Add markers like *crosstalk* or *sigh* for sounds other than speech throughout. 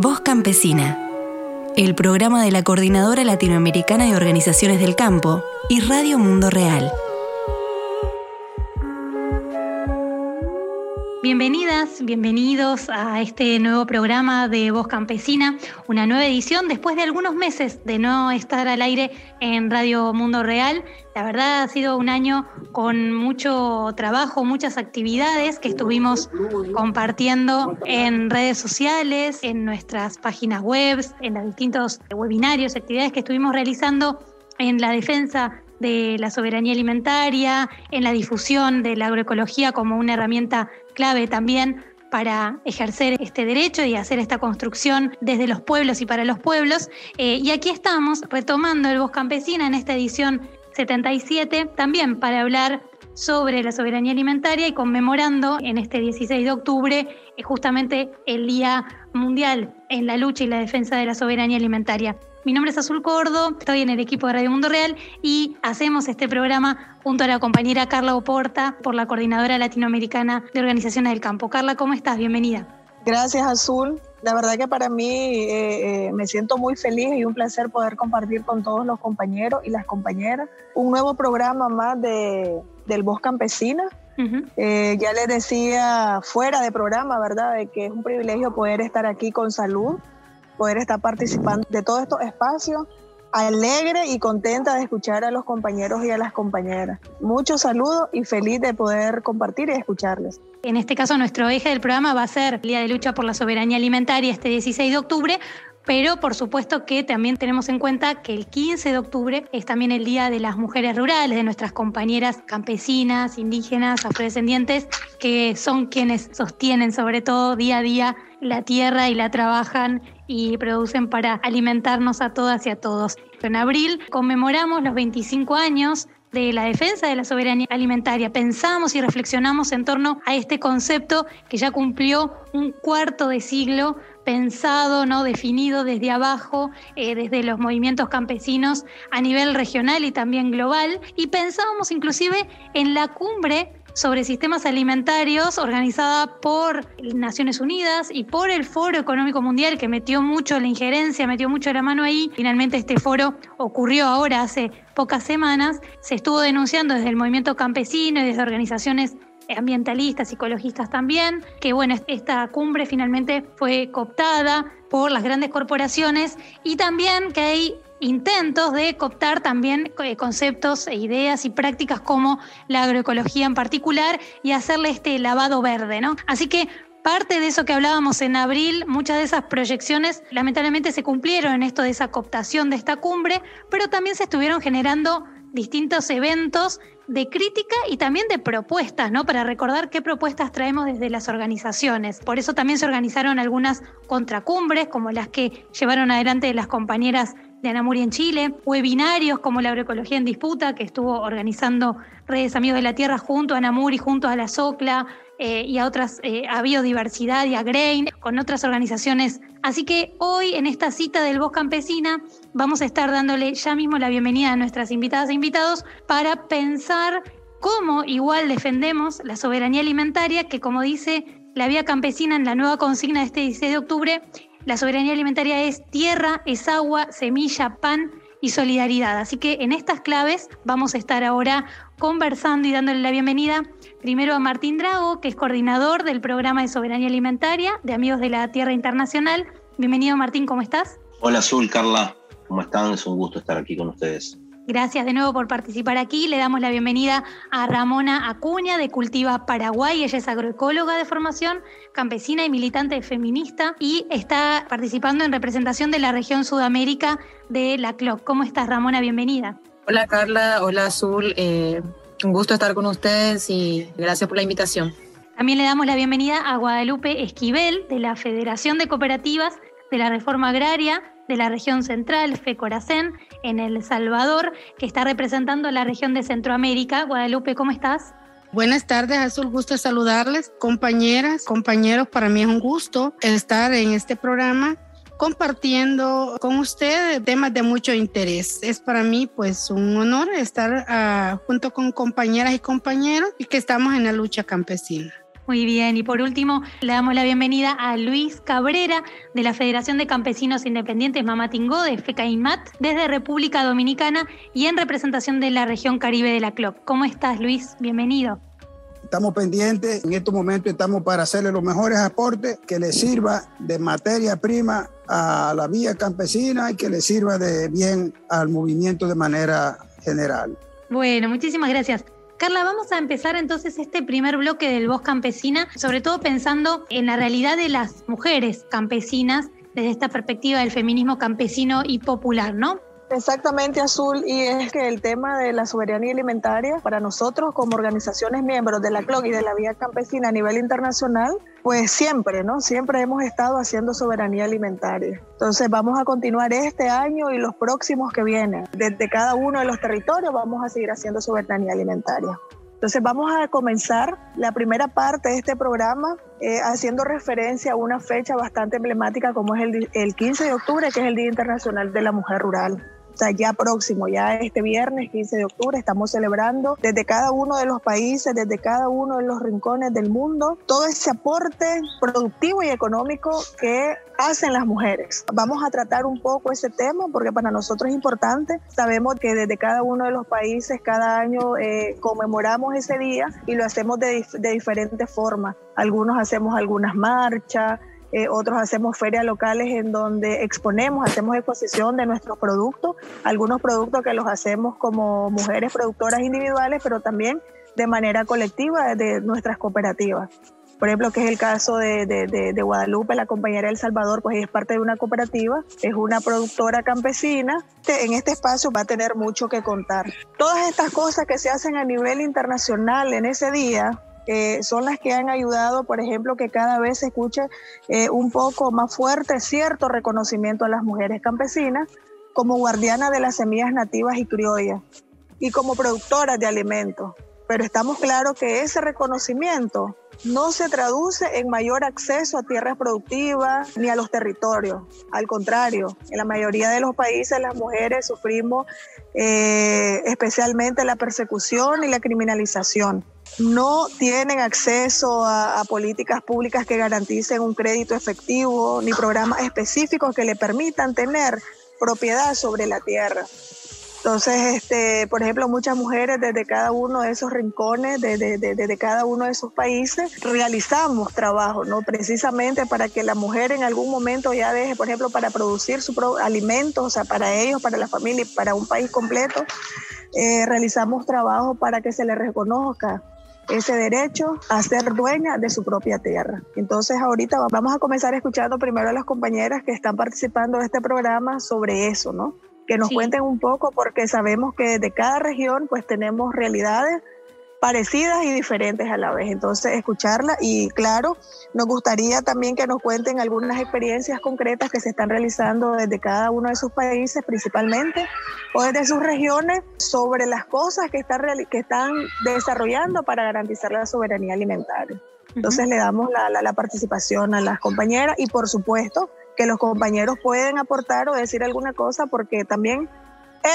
Voz Campesina, el programa de la Coordinadora Latinoamericana de Organizaciones del Campo y Radio Mundo Real. Bienvenidos a este nuevo programa de Voz Campesina, una nueva edición después de algunos meses de no estar al aire en Radio Mundo Real. La verdad ha sido un año con mucho trabajo, muchas actividades que estuvimos compartiendo en redes sociales, en nuestras páginas web, en los distintos webinarios, actividades que estuvimos realizando en la defensa de la soberanía alimentaria, en la difusión de la agroecología como una herramienta clave también para ejercer este derecho y hacer esta construcción desde los pueblos y para los pueblos. Eh, y aquí estamos retomando el Voz Campesina en esta edición 77, también para hablar sobre la soberanía alimentaria y conmemorando en este 16 de octubre eh, justamente el Día Mundial en la lucha y la defensa de la soberanía alimentaria. Mi nombre es Azul Cordo, estoy en el equipo de Radio Mundo Real y hacemos este programa junto a la compañera Carla Oporta por la Coordinadora Latinoamericana de Organizaciones del Campo. Carla, ¿cómo estás? Bienvenida. Gracias, Azul. La verdad que para mí eh, eh, me siento muy feliz y un placer poder compartir con todos los compañeros y las compañeras un nuevo programa más de, del Voz Campesina. Eh, ya les decía fuera de programa, ¿verdad?, de que es un privilegio poder estar aquí con salud poder estar participando de todos estos espacios, alegre y contenta de escuchar a los compañeros y a las compañeras. Muchos saludos y feliz de poder compartir y escucharles. En este caso, nuestro eje del programa va a ser el Día de Lucha por la Soberanía Alimentaria este 16 de octubre, pero por supuesto que también tenemos en cuenta que el 15 de octubre es también el Día de las Mujeres Rurales, de nuestras compañeras campesinas, indígenas, afrodescendientes, que son quienes sostienen sobre todo día a día la tierra y la trabajan y producen para alimentarnos a todas y a todos. En abril conmemoramos los 25 años de la defensa de la soberanía alimentaria. Pensamos y reflexionamos en torno a este concepto que ya cumplió un cuarto de siglo pensado, ¿no? definido desde abajo, eh, desde los movimientos campesinos a nivel regional y también global. Y pensábamos inclusive en la cumbre sobre sistemas alimentarios organizada por Naciones Unidas y por el Foro Económico Mundial que metió mucho la injerencia, metió mucho la mano ahí. Finalmente este foro ocurrió ahora hace pocas semanas. Se estuvo denunciando desde el movimiento campesino y desde organizaciones ambientalistas, ecologistas también, que bueno, esta cumbre finalmente fue cooptada por las grandes corporaciones y también que hay intentos de cooptar también eh, conceptos e ideas y prácticas como la agroecología en particular y hacerle este lavado verde, ¿no? Así que parte de eso que hablábamos en abril, muchas de esas proyecciones lamentablemente se cumplieron en esto de esa cooptación de esta cumbre, pero también se estuvieron generando distintos eventos de crítica y también de propuestas, ¿no? Para recordar qué propuestas traemos desde las organizaciones. Por eso también se organizaron algunas contracumbres, como las que llevaron adelante las compañeras de Anamuri en Chile, webinarios como la agroecología en disputa, que estuvo organizando Redes Amigos de la Tierra junto a Anamuri, junto a la SOCLA eh, y a otras, eh, a Biodiversidad y a Grain, con otras organizaciones. Así que hoy en esta cita del Voz Campesina vamos a estar dándole ya mismo la bienvenida a nuestras invitadas e invitados para pensar cómo igual defendemos la soberanía alimentaria, que como dice la Vía Campesina en la nueva consigna de este 16 de octubre, la soberanía alimentaria es tierra, es agua, semilla, pan y solidaridad. Así que en estas claves vamos a estar ahora conversando y dándole la bienvenida primero a Martín Drago, que es coordinador del programa de soberanía alimentaria de Amigos de la Tierra Internacional. Bienvenido Martín, ¿cómo estás? Hola Azul, Carla, ¿cómo están? Es un gusto estar aquí con ustedes. Gracias de nuevo por participar aquí. Le damos la bienvenida a Ramona Acuña de Cultiva Paraguay. Ella es agroecóloga de formación, campesina y militante feminista y está participando en representación de la región Sudamérica de la CLOC. ¿Cómo estás, Ramona? Bienvenida. Hola, Carla. Hola, Azul. Eh, un gusto estar con ustedes y gracias por la invitación. También le damos la bienvenida a Guadalupe Esquivel de la Federación de Cooperativas de la Reforma Agraria de la región central, FECORACEN, en El Salvador, que está representando la región de Centroamérica. Guadalupe, ¿cómo estás? Buenas tardes, es un gusto saludarles, compañeras, compañeros. Para mí es un gusto estar en este programa compartiendo con ustedes temas de mucho interés. Es para mí pues un honor estar ah, junto con compañeras y compañeros y que estamos en la lucha campesina. Muy bien, y por último le damos la bienvenida a Luis Cabrera de la Federación de Campesinos Independientes Mamatingó de FECAIMAT desde República Dominicana y en representación de la región Caribe de la CLOC. ¿Cómo estás Luis? Bienvenido. Estamos pendientes, en estos momentos estamos para hacerle los mejores aportes que le sirva de materia prima a la vía campesina y que le sirva de bien al movimiento de manera general. Bueno, muchísimas gracias. Carla, vamos a empezar entonces este primer bloque del Voz Campesina, sobre todo pensando en la realidad de las mujeres campesinas desde esta perspectiva del feminismo campesino y popular, ¿no? Exactamente, Azul, y es que el tema de la soberanía alimentaria para nosotros como organizaciones miembros de la CLOC y de la Vía Campesina a nivel internacional, pues siempre, ¿no? Siempre hemos estado haciendo soberanía alimentaria. Entonces vamos a continuar este año y los próximos que vienen. Desde cada uno de los territorios vamos a seguir haciendo soberanía alimentaria. Entonces vamos a comenzar la primera parte de este programa eh, haciendo referencia a una fecha bastante emblemática como es el, el 15 de octubre, que es el Día Internacional de la Mujer Rural sea, ya próximo, ya este viernes 15 de octubre, estamos celebrando desde cada uno de los países, desde cada uno de los rincones del mundo, todo ese aporte productivo y económico que hacen las mujeres. Vamos a tratar un poco ese tema porque para nosotros es importante. Sabemos que desde cada uno de los países cada año eh, conmemoramos ese día y lo hacemos de, de diferentes formas. Algunos hacemos algunas marchas, eh, otros hacemos ferias locales en donde exponemos, hacemos exposición de nuestros productos, algunos productos que los hacemos como mujeres productoras individuales, pero también de manera colectiva de nuestras cooperativas. Por ejemplo, que es el caso de, de, Guadalupe, la compañera El Salvador, pues es parte de una cooperativa, es una productora campesina. En este espacio va a tener mucho que contar. Todas estas cosas que se hacen a nivel internacional en ese día, eh, son las que han ayudado, por ejemplo, que cada vez se escuche eh, un poco más fuerte cierto reconocimiento a las mujeres campesinas como guardianas de las semillas nativas y criollas y como productoras de alimentos. Pero estamos claros que ese reconocimiento no se traduce en mayor acceso a tierras productivas ni a los territorios. Al contrario, en la mayoría de los países las mujeres sufrimos eh, especialmente la persecución y la criminalización no tienen acceso a, políticas públicas que garanticen un crédito efectivo ni programas específicos que le permitan tener propiedad sobre la tierra. Entonces, este, por ejemplo, muchas mujeres desde cada uno de esos rincones, desde, desde, cada uno de esos países, realizamos trabajo, ¿no? Precisamente para que la mujer en algún momento ya deje, por ejemplo, para producir su alimento, o sea, para ellos, para la familia y para un país completo, eh, realizamos trabajo para que se le reconozca ese derecho a ser dueña de su propia tierra. Entonces ahorita vamos a comenzar escuchando primero a las compañeras que están participando de este programa sobre eso, ¿no? Que nos cuenten un poco porque sabemos que de cada región pues tenemos realidades parecidas y diferentes a la vez. Entonces, escucharla y claro, nos gustaría también que nos cuenten algunas experiencias concretas que se están realizando desde cada uno de sus países principalmente o desde sus regiones sobre las cosas que están, que están desarrollando para garantizar la soberanía alimentaria. Entonces le damos la, la, la participación a las compañeras y por supuesto que los compañeros pueden aportar o decir alguna cosa porque también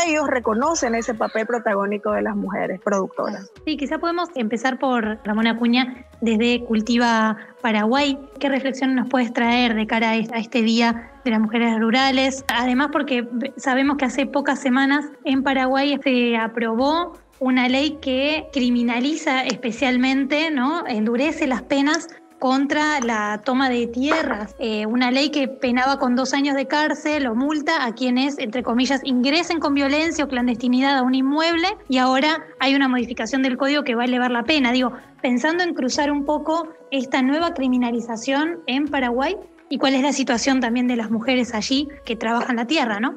ellos reconocen ese papel protagónico de las mujeres productoras. Sí, quizá podemos empezar por Ramón Acuña desde Cultiva Paraguay. ¿Qué reflexión nos puedes traer de cara a este Día de las Mujeres Rurales? Además, porque sabemos que hace pocas semanas en Paraguay se aprobó una ley que criminaliza especialmente, ¿no? endurece las penas contra la toma de tierras, eh, una ley que penaba con dos años de cárcel o multa a quienes, entre comillas, ingresen con violencia o clandestinidad a un inmueble y ahora hay una modificación del código que va a elevar la pena. Digo, pensando en cruzar un poco esta nueva criminalización en Paraguay y cuál es la situación también de las mujeres allí que trabajan la tierra, ¿no?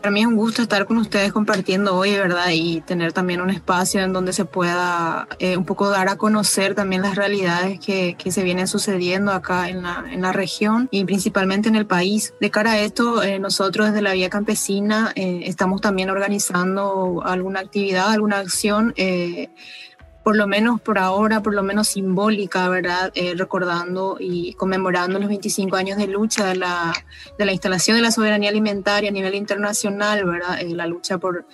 Para mí es un gusto estar con ustedes compartiendo hoy, ¿verdad? Y tener también un espacio en donde se pueda eh, un poco dar a conocer también las realidades que, se vienen sucediendo acá en la, en la, región y principalmente en el país. De cara a esto, eh, nosotros desde la Vía Campesina eh, estamos también organizando alguna actividad, alguna acción por lo menos por ahora, por lo menos simbólica, ¿verdad? Eh, recordando y conmemorando los 25 años de lucha de la, de la instalación de la soberanía alimentaria a nivel internacional, ¿verdad? Eh, la lucha por,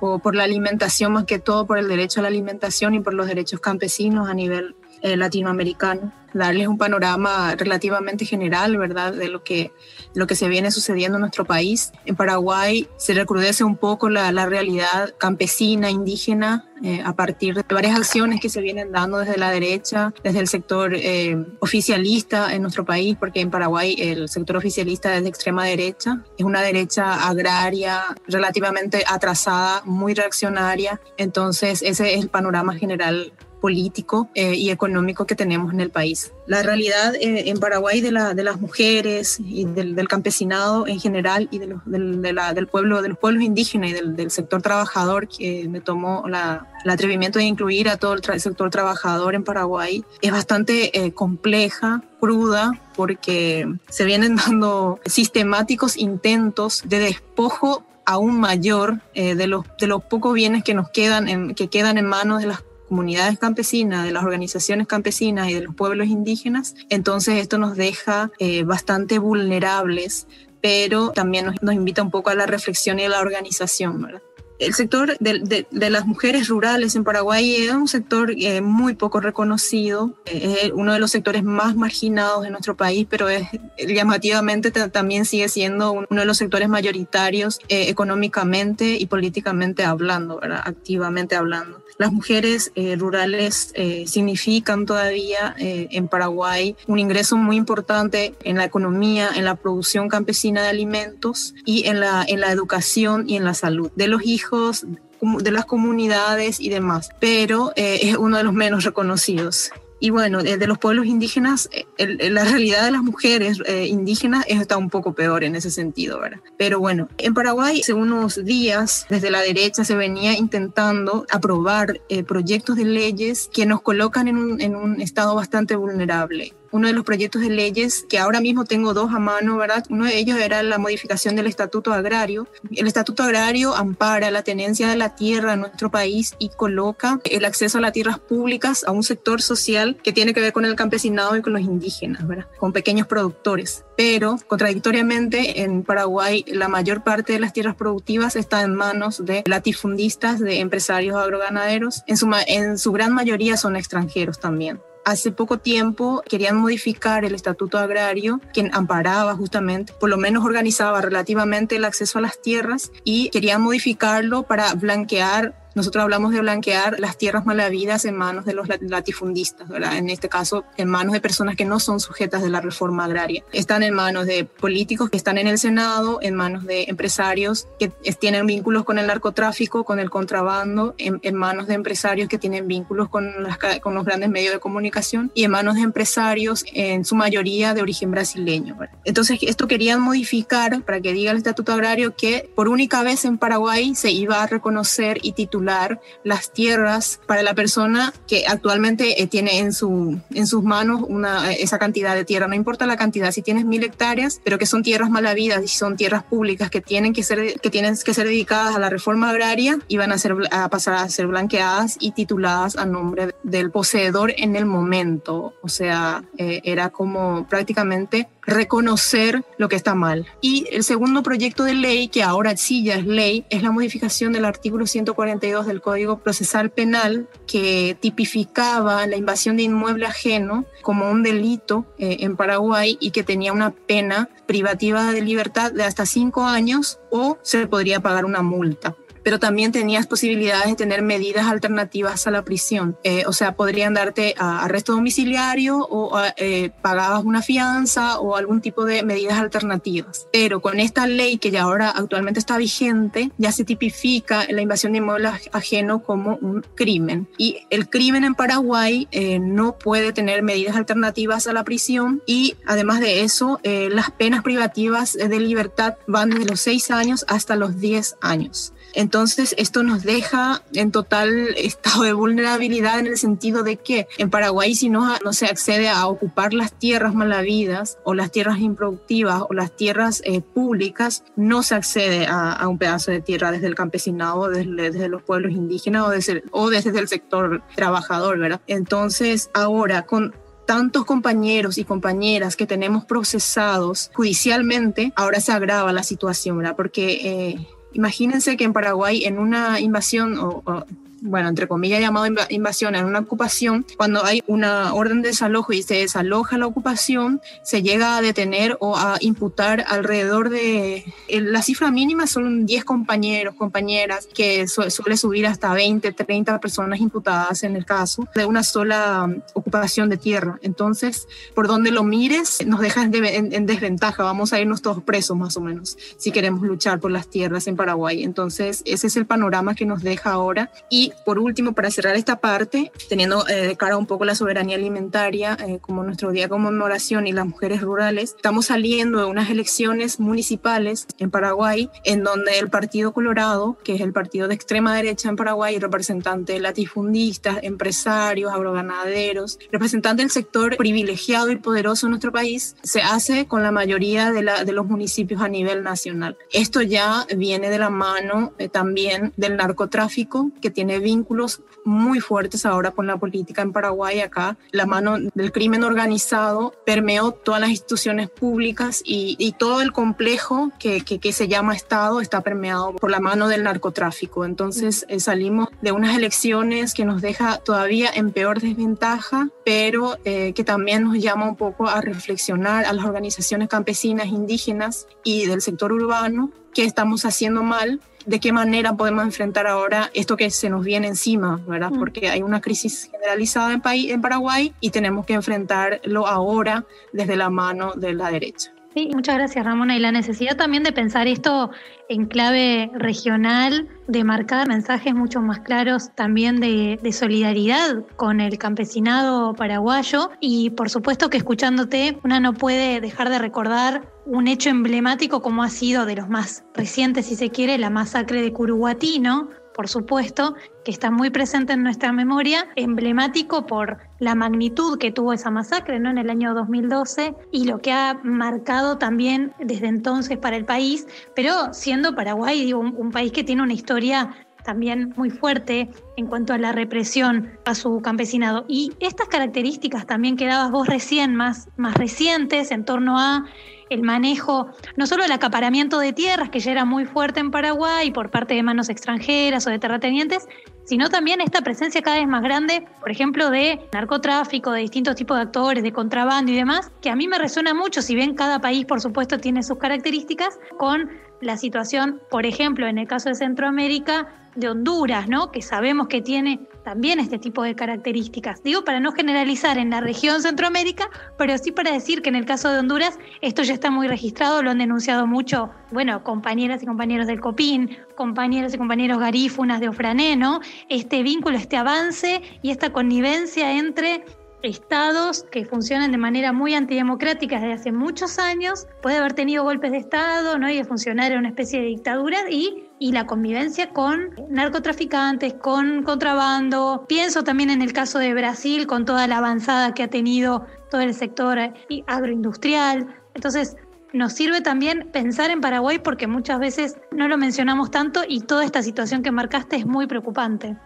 por la alimentación, más que todo por el derecho a la alimentación y por los derechos campesinos a nivel eh, latinoamericano, darles un panorama relativamente general, ¿verdad?, de lo que, lo que se viene sucediendo en nuestro país. En Paraguay se recrudece un poco la, la realidad campesina, indígena, eh, a partir de varias acciones que se vienen dando desde la derecha, desde el sector eh, oficialista en nuestro país, porque en Paraguay el sector oficialista es de extrema derecha, es una derecha agraria relativamente atrasada, muy reaccionaria, entonces ese es el panorama general político eh, y económico que tenemos en el país. La realidad eh, en Paraguay de, la, de, las mujeres y del, campesinado en general y de del, de la, del pueblo, de los pueblos indígenas y del, sector trabajador que me tomó la, el atrevimiento de incluir a todo el, sector trabajador en Paraguay es bastante eh, compleja, cruda, porque se vienen *laughs* dando sistemáticos intentos de despojo aún mayor de, los, de los pocos bienes que nos quedan en, que quedan en manos de las comunidades campesinas, de las organizaciones campesinas y de los pueblos indígenas. Entonces esto nos deja eh, bastante vulnerables, pero también nos, nos, invita un poco a la reflexión y a la organización. ¿verdad? El sector de, de, las mujeres rurales en Paraguay es un sector eh, muy poco reconocido, es uno de los sectores más marginados de nuestro país, pero es llamativamente también sigue siendo uno de los sectores mayoritarios eh, económicamente y políticamente hablando, ¿verdad? activamente hablando. Las mujeres eh, rurales eh, significan todavía eh, en Paraguay un ingreso muy importante en la economía, en la producción campesina de alimentos y en la, en la educación y en la salud de los hijos de las comunidades y demás, pero es uno de los menos reconocidos. Y bueno, de los pueblos indígenas, eh, la realidad de las mujeres eh, indígenas está un poco peor en ese sentido, ¿verdad? Pero bueno, en Paraguay hace unos días desde la derecha se venía intentando aprobar eh, proyectos de leyes que nos colocan en un, en un estado bastante vulnerable uno de los proyectos de leyes que ahora mismo tengo dos a mano, ¿verdad? Uno de ellos era la modificación del Estatuto Agrario. El Estatuto Agrario ampara la tenencia de la tierra en nuestro país y coloca el acceso a las tierras públicas a un sector social que tiene que ver con el campesinado y con los indígenas, ¿verdad? Con pequeños productores. Pero, contradictoriamente, en Paraguay la mayor parte de las tierras productivas está en manos de latifundistas, de empresarios agroganaderos. En su, en su gran mayoría son extranjeros también hace poco tiempo querían modificar el estatuto agrario, quien amparaba justamente, por lo menos organizaba relativamente el acceso a las tierras y querían modificarlo para blanquear nosotros hablamos de blanquear las tierras malavidas en manos de los latifundistas, ¿verdad? En este caso, en manos de personas que no son sujetas de la reforma agraria. Están en manos de políticos que están en el Senado, en manos de empresarios que tienen vínculos con el narcotráfico, con el contrabando, en, manos de empresarios que tienen vínculos con, las, con los grandes medios de comunicación y en manos de empresarios, en su mayoría de origen brasileño. ¿verdad? Entonces, esto querían modificar para que diga el Estatuto Agrario que por única vez en Paraguay se iba a reconocer y titular las tierras para la persona que actualmente eh, tiene en, su, en sus manos una, esa cantidad de tierra. No importa la cantidad, si tienes mil hectáreas, pero que son tierras malavidas y son tierras públicas que tienen que ser, que tienen que ser dedicadas a la reforma agraria y van a, ser, a pasar a ser blanqueadas y tituladas a nombre del poseedor en el momento. O sea, eh, era como prácticamente reconocer lo que está mal. Y el segundo proyecto de ley, que ahora sí ya es ley, es la modificación del artículo 142 del Código Procesal Penal, que tipificaba la invasión de inmueble ajeno como un delito eh, en Paraguay y que tenía una pena privativa de libertad de hasta cinco años o se podría pagar una multa pero también tenías posibilidades de tener medidas alternativas a la prisión. Eh, o sea, podrían darte arresto domiciliario o eh, pagabas una fianza o algún tipo de medidas alternativas. Pero con esta ley que ya ahora actualmente está vigente, ya se tipifica la invasión de inmuebles ajeno como un crimen. Y el crimen en Paraguay eh, no puede tener medidas alternativas a la prisión y además de eso, las penas privativas de libertad van desde los 6 años hasta los 10 años. Entonces, esto nos deja en total estado de vulnerabilidad en el sentido de que en Paraguay si no, no se accede a ocupar las tierras malavidas o las tierras improductivas o las tierras eh, públicas, no se accede a, un pedazo de tierra desde el campesinado, desde, los pueblos indígenas o desde, o desde el sector trabajador, ¿verdad? Entonces, ahora con tantos compañeros y compañeras que tenemos procesados judicialmente, ahora se agrava la situación, ¿verdad? Porque... Eh, Imagínense que en Paraguay en una invasión o, bueno, entre comillas llamado invasión en una ocupación, cuando hay una orden de desalojo y se desaloja la ocupación, se llega a detener o a imputar alrededor de, la cifra mínima son 10 compañeros, compañeras, que suele subir hasta 20, 30 personas imputadas en el caso de una sola um, ocupación de tierra. Entonces, por donde lo mires, nos deja en, en desventaja, vamos a irnos todos presos más o menos, si queremos luchar por las tierras en Paraguay. Entonces, ese es el panorama que nos deja ahora y por último, para cerrar esta parte, teniendo eh, de cara un poco la soberanía alimentaria eh, como nuestro día de conmemoración y las mujeres rurales, estamos saliendo de unas elecciones municipales en Paraguay en donde el Partido Colorado, que es el partido de extrema derecha en Paraguay, representante de latifundistas, empresarios, agroganaderos, representante del sector privilegiado y poderoso en nuestro país, se hace con la mayoría de, la, de los municipios a nivel nacional. Esto ya viene de la mano eh, también del narcotráfico que tiene vínculos muy fuertes ahora con la política en Paraguay. Acá la mano del crimen organizado permeó todas las instituciones públicas y, todo el complejo que, que, se llama Estado está permeado por la mano del narcotráfico. Entonces eh, salimos de unas elecciones que nos deja todavía en peor desventaja, pero eh, que también nos llama un poco a reflexionar a las organizaciones campesinas, indígenas y del sector urbano qué estamos haciendo mal de qué manera podemos enfrentar ahora esto que se nos viene encima, ¿verdad? Mm. Porque hay una crisis generalizada en, país, en Paraguay y tenemos que enfrentarlo ahora desde la mano de la derecha. Sí, muchas gracias Ramona. Y la necesidad también de pensar esto en clave regional, de marcar mensajes mucho más claros también de, de, solidaridad con el campesinado paraguayo. Y por supuesto que escuchándote, una no puede dejar de recordar un hecho emblemático como ha sido de los más recientes, si se quiere, la masacre de Curuguatino, por supuesto, que está muy presente en nuestra memoria, emblemático por la magnitud que tuvo esa masacre ¿no? en el año 2012 y lo que ha marcado también desde entonces para el país, pero siendo Paraguay digo, un, país que tiene una historia también muy fuerte en cuanto a la represión a su campesinado. Y estas características también que dabas vos recién, más, más recientes, en torno a el manejo, no solo el acaparamiento de tierras, que ya era muy fuerte en Paraguay por parte de manos extranjeras o de terratenientes, sino también esta presencia cada vez más grande, por ejemplo, de narcotráfico, de distintos tipos de actores, de contrabando y demás, que a mí me resuena mucho, si bien cada país, por supuesto, tiene sus características, con la situación, por ejemplo, en el caso de Centroamérica, de Honduras, ¿no? Que sabemos que tiene también este tipo de características. Digo para no generalizar en la región Centroamérica, pero sí para decir que en el caso de Honduras esto ya está muy registrado, lo han denunciado mucho, bueno, compañeras y compañeros del COPIN, compañeros y compañeros garífunas de Ofrané, ¿no? Este vínculo, este avance y esta connivencia entre estados que funcionan de manera muy antidemocrática desde hace muchos años, puede haber tenido golpes de Estado ¿no? y de funcionar en una especie de dictadura y, y la convivencia con narcotraficantes, con contrabando. Pienso también en el caso de Brasil, con toda la avanzada que ha tenido todo el sector agroindustrial. Entonces, nos sirve también pensar en Paraguay porque muchas veces no lo mencionamos tanto y toda esta situación que marcaste es muy preocupante.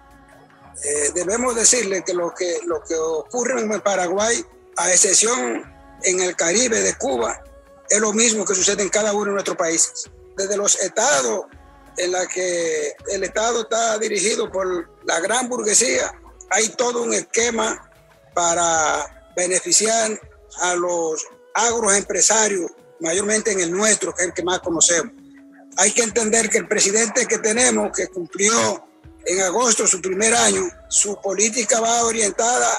Eh, debemos decirle que lo, que lo que ocurre en Paraguay, a excepción en el Caribe de Cuba, es lo mismo que sucede en cada uno de nuestros países. Desde los estados en la que el estado está dirigido por la gran burguesía, hay todo un esquema para beneficiar a los agroempresarios, mayormente en el nuestro, que es el que más conocemos. Hay que entender que el presidente que tenemos, que cumplió en agosto, su primer año, su política va orientada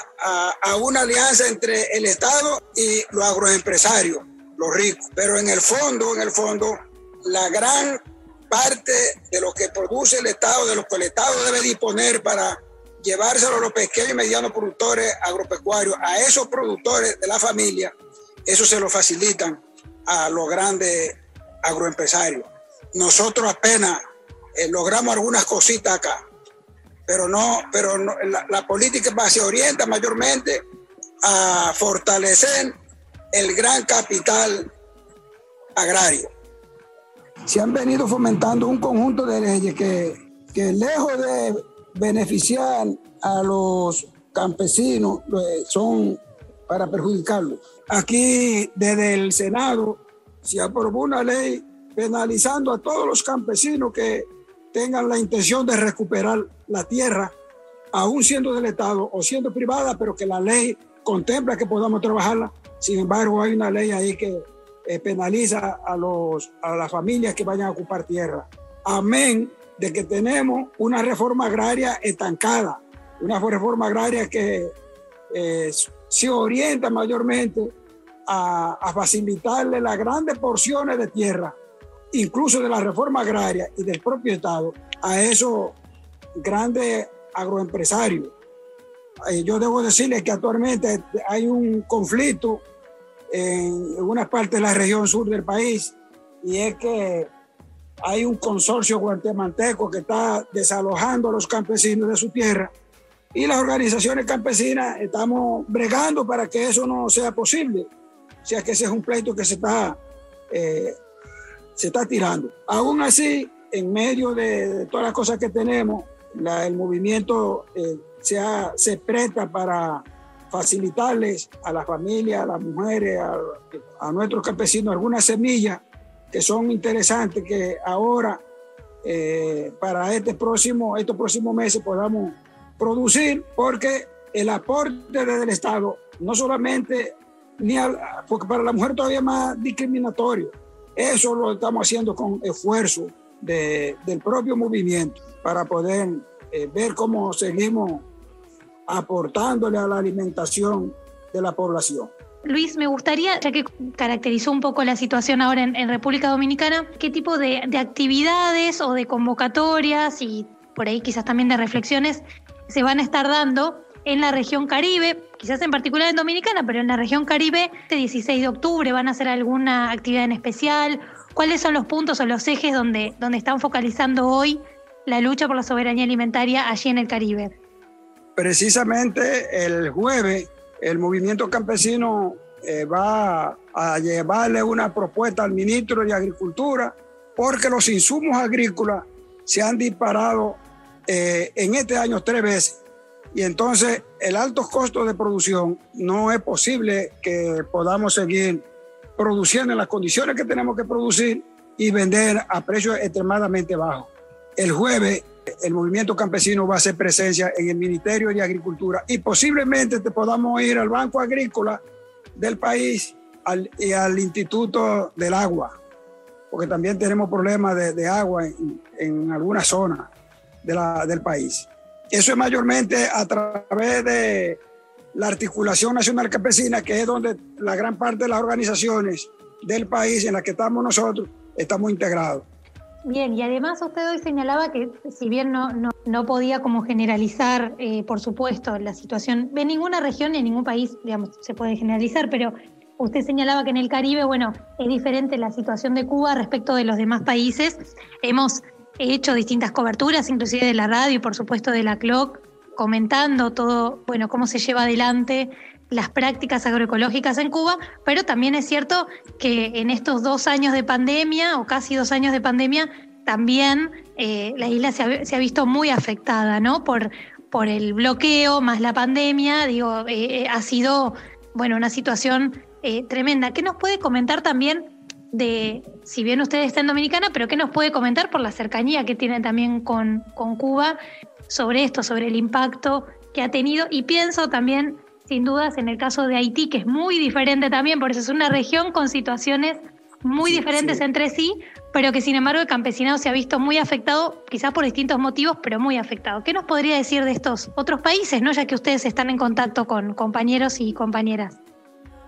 a, una alianza entre el Estado y los agroempresarios, los ricos. Pero en el fondo, en el fondo, la gran parte de lo que produce el Estado, de lo que el Estado debe disponer para llevárselo a los pequeños y medianos productores agropecuarios, a esos productores de la familia, eso se lo facilitan a los grandes agroempresarios. Nosotros apenas eh, logramos algunas cositas acá, pero no, pero la, política se orienta mayormente a fortalecer el gran capital agrario. Se han venido fomentando un conjunto de leyes que, que lejos de beneficiar a los campesinos, eh, son para perjudicarlos. Aquí desde el Senado se aprobó una ley penalizando a todos los campesinos que tengan la intención de recuperar la tierra, aún siendo del Estado o siendo privada, pero que la ley contempla que podamos trabajarla. Sin embargo, hay una ley ahí que eh, penaliza a, los, a las familias que vayan a ocupar tierra. Amén de que tenemos una reforma agraria estancada, una reforma agraria que eh, se orienta mayormente a, a, facilitarle las grandes porciones de tierra, incluso de la reforma agraria y del propio Estado, a esos grandes agroempresarios. Eh, yo debo decirles que actualmente hay un conflicto en una parte de la región sur del país y es que hay un consorcio guatemalteco que está desalojando a los campesinos de su tierra y las organizaciones campesinas estamos bregando para que eso no sea posible. O sea que ese es un pleito que se está, eh, se está tirando. Aún así, en medio de, todas las cosas que tenemos, el movimiento eh, se, presta para facilitarles a las familias, a las mujeres, a, a nuestros campesinos algunas semillas que son interesantes que ahora eh, para este próximo, estos próximos meses podamos producir, porque el aporte desde el Estado no solamente, ni porque para la mujer todavía más discriminatorio, eso lo estamos haciendo con esfuerzo de, del propio movimiento para poder eh, ver cómo seguimos aportándole a la alimentación de la población. Luis, me gustaría, ya que caracterizó un poco la situación ahora en, República Dominicana, ¿qué tipo de, actividades o de convocatorias y por ahí quizás también de reflexiones se van a estar dando en la región Caribe, quizás en particular en Dominicana, pero en la región Caribe, este 16 de octubre, ¿van a hacer alguna actividad en especial? ¿Cuáles son los puntos o los ejes donde, donde están focalizando hoy la lucha por la soberanía alimentaria allí en el Caribe? Precisamente el jueves el movimiento campesino eh, va a llevarle una propuesta al ministro de Agricultura porque los insumos agrícolas se han disparado eh, en este año tres veces. Y entonces el alto costo de producción no es posible que podamos seguir produciendo en las condiciones que tenemos que producir y vender a precios extremadamente bajos. El jueves el movimiento campesino va a hacer presencia en el Ministerio de Agricultura y posiblemente te podamos ir al Banco Agrícola del país y al Instituto del Agua, porque también tenemos problemas de, agua en, en algunas zonas del país. Eso es mayormente a través de la Articulación Nacional Campesina, que es donde la gran parte de las organizaciones del país en las que estamos nosotros estamos integrados. Bien, y además usted hoy señalaba que si bien no, no, podía como generalizar, eh, por supuesto, la situación en ninguna región en ningún país, digamos, se puede generalizar, pero usted señalaba que en el Caribe, bueno, es diferente la situación de Cuba respecto de los demás países. Hemos hecho distintas coberturas, inclusive de la radio y por supuesto de la CLOC, comentando todo, bueno, cómo se lleva adelante las prácticas agroecológicas en Cuba, pero también es cierto que en estos dos años de pandemia o casi dos años de pandemia, también eh, la isla se ha, visto muy afectada, ¿no? Por, por el bloqueo más la pandemia, digo, eh, eh, ha sido, bueno, una situación tremenda. ¿Qué nos puede comentar también de, si bien usted está en Dominicana, pero qué nos puede comentar por la cercanía que tiene también con, con Cuba sobre esto, sobre el impacto que ha tenido? Y pienso también sin dudas en el caso de Haití, que es muy diferente también, por eso es una región con situaciones muy diferentes entre sí, pero que sin embargo el campesinado se ha visto muy afectado, quizás por distintos motivos, pero muy afectado. ¿Qué nos podría decir de estos otros países, no ya que ustedes están en contacto con compañeros y compañeras?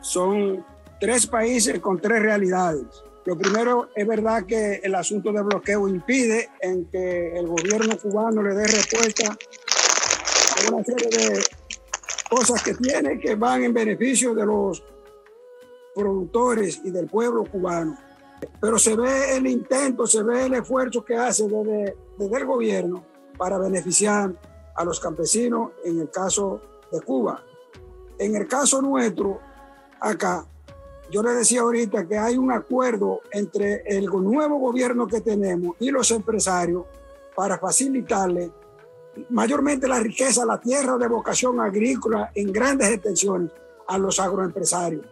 Son tres países con tres realidades. Lo primero es verdad que el asunto de bloqueo impide en que el gobierno cubano le dé respuesta a una serie de cosas que tiene que van en beneficio de los productores y del pueblo cubano. Pero se ve el intento, se ve el esfuerzo que hace desde, desde el gobierno para beneficiar a los campesinos en el caso de Cuba. En el caso nuestro, acá, yo le decía ahorita que hay un acuerdo entre el nuevo gobierno que tenemos y los empresarios para facilitarle mayormente la riqueza, la tierra de vocación agrícola en grandes extensiones a los agroempresarios.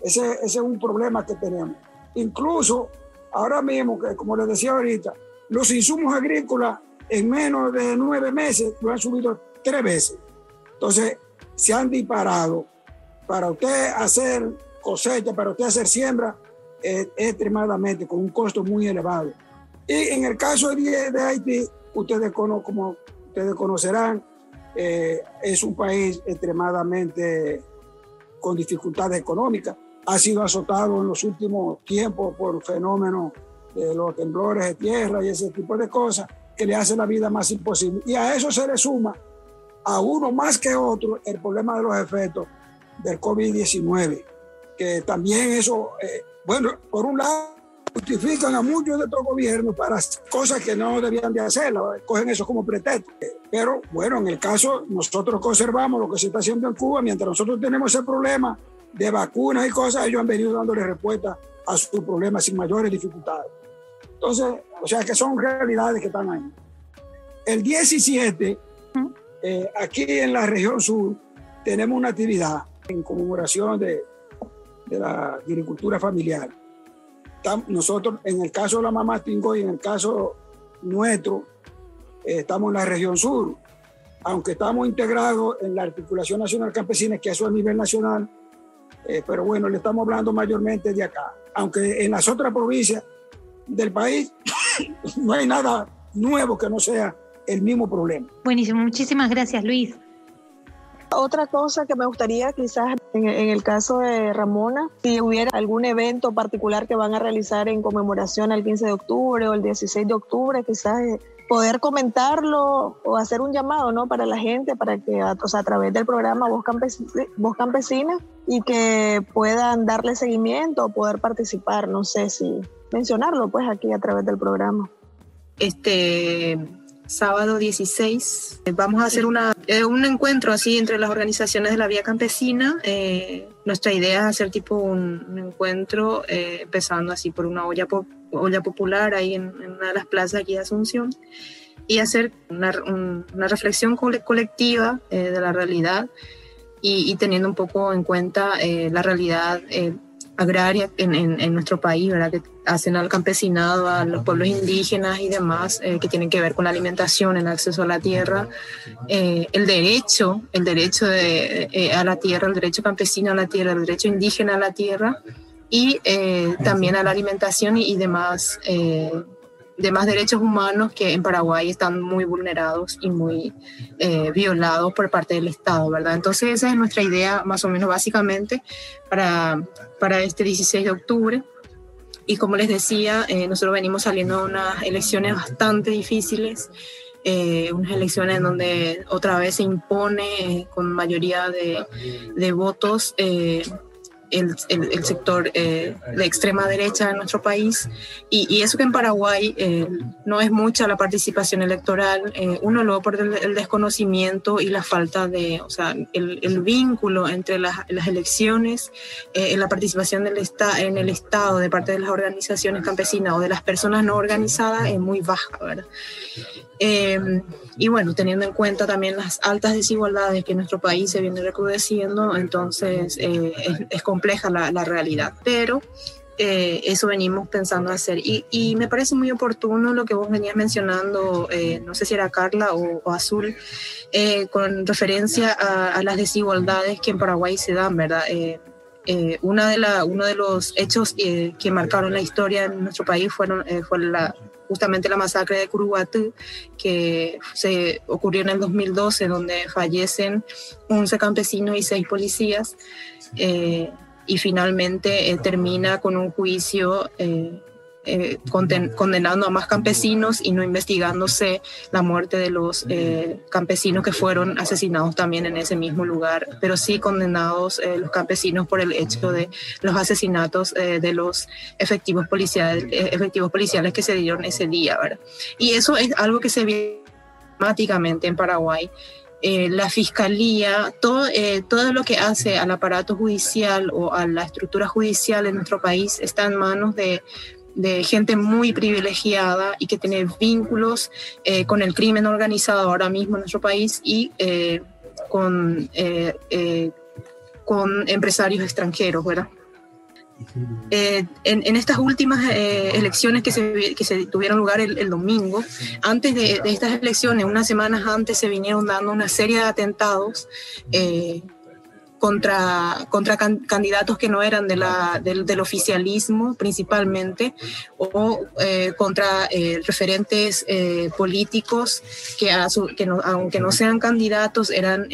Ese, ese es un problema que tenemos. Incluso ahora mismo, como les decía ahorita, los insumos agrícolas en menos de nueve meses lo han subido tres veces. Entonces, se han disparado. Para usted hacer cosecha, para usted hacer siembra, es, extremadamente con un costo muy elevado. Y en el caso de, Haití, ustedes, como ustedes conocerán, eh, es un país extremadamente con dificultades económicas. Ha sido azotado en los últimos tiempos por fenómenos de los temblores de tierra y ese tipo de cosas que le hacen la vida más imposible. Y a eso se le suma a uno más que otro el problema de los efectos del COVID-19, que también eso, eh, bueno, por un lado justifican a muchos de estos gobiernos para cosas que no debían de hacer, cogen eso como pretexto. Pero bueno, en el caso, nosotros conservamos lo que se está haciendo en Cuba, mientras nosotros tenemos ese problema de vacunas y cosas, ellos han venido dándole respuesta a sus problemas sin mayores dificultades. Entonces, o sea que son realidades que están ahí. El 17, eh, aquí en la región sur, tenemos una actividad en conmemoración de, de la agricultura familiar nosotros, en el caso de la mamá Tingo y en el caso nuestro, eh, estamos en la región sur. Aunque estamos integrados en la Articulación Nacional Campesina, que eso es a nivel nacional, eh, pero bueno, le estamos hablando mayormente de acá. Aunque en las otras provincias del país *coughs* no hay nada nuevo que no sea el mismo problema. Buenísimo, muchísimas gracias Luis. Otra cosa que me gustaría quizás en, el caso de Ramona, si hubiera algún evento particular que van a realizar en conmemoración al 15 de octubre o el 16 de octubre, quizás eh, poder comentarlo o hacer un llamado ¿no? para la gente, para que a través del programa Voz, Campesina y que puedan darle seguimiento o poder participar, no sé si mencionarlo pues aquí a través del programa. Este, sábado 16. Vamos a hacer una, eh, un encuentro así entre las organizaciones de la vía campesina. Eh, nuestra idea es hacer tipo un, encuentro eh, empezando así por una olla, olla popular ahí en, una de las plazas aquí de Asunción y hacer una, reflexión colectiva de la realidad y, teniendo un poco en cuenta la realidad agraria en, en, nuestro país, ¿verdad? Que hacen al campesinado, a los pueblos indígenas y demás, eh, que tienen que ver con la alimentación, el acceso a la tierra, eh, el derecho, el derecho de, eh, a la tierra, el derecho campesino a la tierra, el derecho indígena a la tierra y también a la alimentación y, y demás de más derechos humanos que en Paraguay están muy vulnerados y muy eh, violados por parte del Estado, ¿verdad? Entonces esa es nuestra idea más o menos básicamente para, para este 16 de octubre. Y como les decía, eh, nosotros venimos saliendo de unas elecciones bastante difíciles, eh, unas elecciones en donde otra vez se impone con mayoría de, de votos el, el, sector eh, de extrema derecha en nuestro país. Y, y eso que en Paraguay eh, no es mucha la participación electoral, eh, uno luego por el, desconocimiento y la falta de, o sea, el, el vínculo entre las, las elecciones, en la participación del en el Estado de parte de las organizaciones campesinas o de las personas no organizadas es muy baja, ¿verdad? Y bueno, teniendo en cuenta también las altas desigualdades que nuestro país se viene recrudeciendo, entonces es, es compleja la, la realidad, pero eh, eso venimos pensando hacer. Y, y, me parece muy oportuno lo que vos venías mencionando, eh, no sé si era Carla o, Azul, eh, con referencia a, las desigualdades que en Paraguay se dan, ¿verdad? una de la, uno de los hechos que marcaron la historia en nuestro país fueron, fue la, justamente la masacre de Curuguatú, que se ocurrió en el 2012, donde fallecen 11 campesinos y 6 policías y finalmente eh, termina con un juicio eh, eh, condenando a más campesinos y no investigándose la muerte de los campesinos que fueron asesinados también en ese mismo lugar, pero sí condenados los campesinos por el hecho de los asesinatos de los efectivos policiales, efectivos policiales que se dieron ese día. ¿verdad? Y eso es algo que se ve dramáticamente en Paraguay eh, la fiscalía, todo, eh, todo lo que hace al aparato judicial o a la estructura judicial en nuestro país está en manos de, gente muy privilegiada y que tiene vínculos eh, con el crimen organizado ahora mismo en nuestro país y con, con empresarios extranjeros, ¿verdad? Eh, en, estas últimas eh, elecciones que se, que se, tuvieron lugar el, domingo, antes de, estas elecciones, unas semanas antes, se vinieron dando una serie de atentados eh, contra, contra candidatos que no eran de la, del, del oficialismo principalmente, o contra referentes políticos que, que aunque no sean candidatos, eran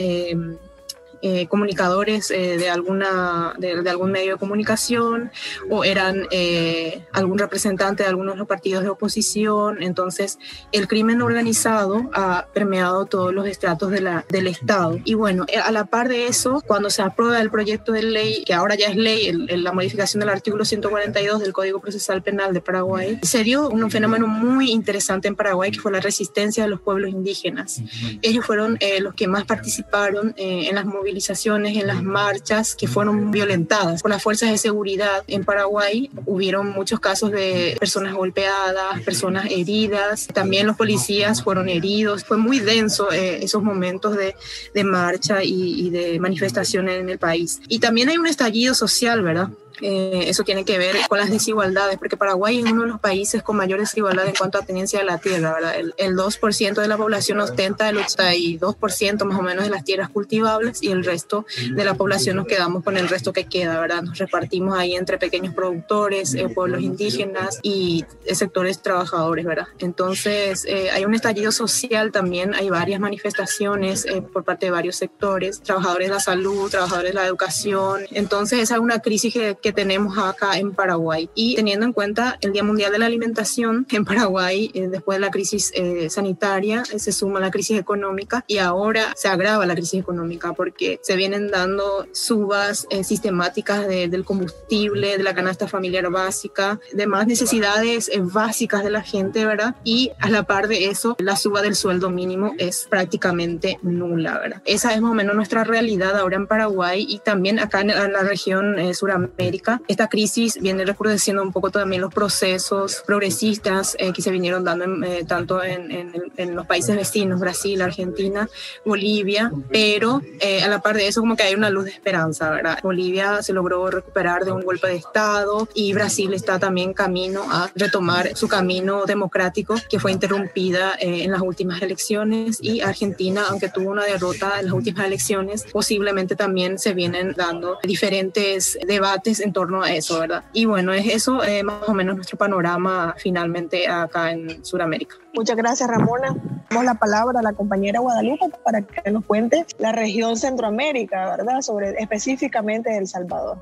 eh, comunicadores eh, de, alguna, de, algún medio de comunicación o eran eh, algún representante de algunos de los partidos de oposición. Entonces, el crimen organizado ha permeado todos los estratos de la, del Estado. Y bueno, a la par de eso, cuando se aprueba el proyecto de ley, que ahora ya es ley, la modificación del artículo 142 del Código Procesal Penal de Paraguay, se dio un fenómeno muy interesante en Paraguay, que fue la resistencia de los pueblos indígenas. Ellos fueron los que más participaron en las movilizaciones en las marchas que fueron violentadas por las fuerzas de seguridad en Paraguay. Hubieron muchos casos de personas golpeadas, personas heridas, también los policías fueron heridos. Fue muy denso eh, esos momentos de, de marcha y, y de manifestaciones en el país. Y también hay un estallido social, ¿verdad? Eh, eso tiene que ver con las desigualdades, porque Paraguay es uno de los países con mayor desigualdad en cuanto a tenencia de la tierra. ¿verdad? El, 2% de la población ostenta el 82% más o menos de las tierras cultivables y el resto de la población nos quedamos con el resto que queda. ¿verdad? Nos repartimos ahí entre pequeños productores, eh, pueblos indígenas y eh, sectores trabajadores. ¿verdad? Entonces hay un estallido social también, hay varias manifestaciones por parte de varios sectores, trabajadores de la salud, trabajadores de la educación. Entonces esa es una crisis que, que tenemos acá en Paraguay. Y teniendo en cuenta el Día Mundial de la Alimentación *laughs* en Paraguay, eh, después de la crisis eh, sanitaria, eh, se suma la crisis económica y ahora se agrava la crisis económica porque se vienen dando subas sistemáticas del combustible, de la canasta familiar básica, de más necesidades básicas de la gente, ¿verdad? Y a la par de eso, la suba del sueldo mínimo es prácticamente nula, ¿verdad? Esa es más o menos nuestra realidad ahora en Paraguay y también acá en la región Suramérica esta crisis viene recrudeciendo un poco también los procesos progresistas eh, que se vinieron dando eh, tanto en, los países vecinos, Brasil, Argentina, Bolivia, pero eh, a la par de eso como que hay una luz de esperanza, ¿verdad? Bolivia se logró recuperar de un golpe de Estado y Brasil está también camino a retomar su camino democrático que fue interrumpida en las últimas elecciones y Argentina, aunque tuvo una derrota en las últimas elecciones, posiblemente también se vienen dando diferentes debates en torno a eso, ¿verdad? Y bueno, es eso eh, más o menos nuestro panorama finalmente acá en Sudamérica. Muchas gracias, Ramona. Damos la palabra a la compañera Guadalupe para que nos cuente la región Centroamérica, ¿verdad? Sobre específicamente El Salvador.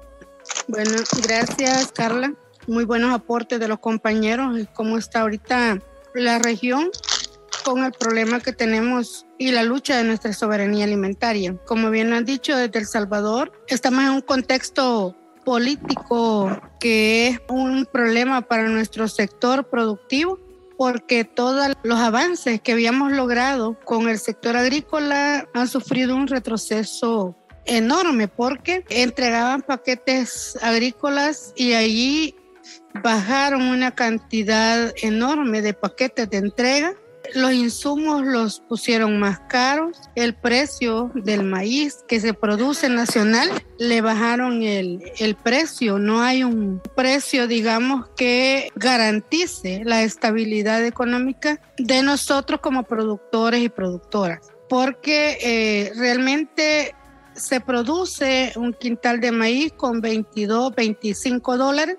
Bueno, gracias, Carla. Muy buenos aportes de los compañeros. ¿Cómo está ahorita la región? con el problema que tenemos y la lucha de nuestra soberanía alimentaria. Como bien han dicho, desde El Salvador estamos en un contexto político que es un problema para nuestro sector productivo porque todos los avances que habíamos logrado con el sector agrícola han sufrido un retroceso enorme porque entregaban paquetes agrícolas y allí bajaron una cantidad enorme de paquetes de entrega los insumos los pusieron más caros, el precio del maíz que se produce nacional le bajaron el, el precio, no hay un precio, digamos, que garantice la estabilidad económica de nosotros como productores y productoras, porque eh, realmente se produce un quintal de maíz con 22, 25 dólares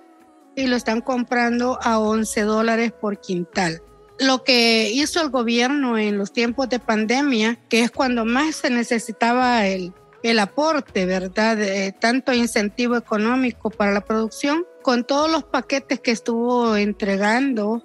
y lo están comprando a 11 dólares por quintal lo que hizo el gobierno en los tiempos de pandemia, que es cuando más se necesitaba el, el aporte, ¿verdad? Tanto incentivo económico para la producción, con todos los paquetes que estuvo entregando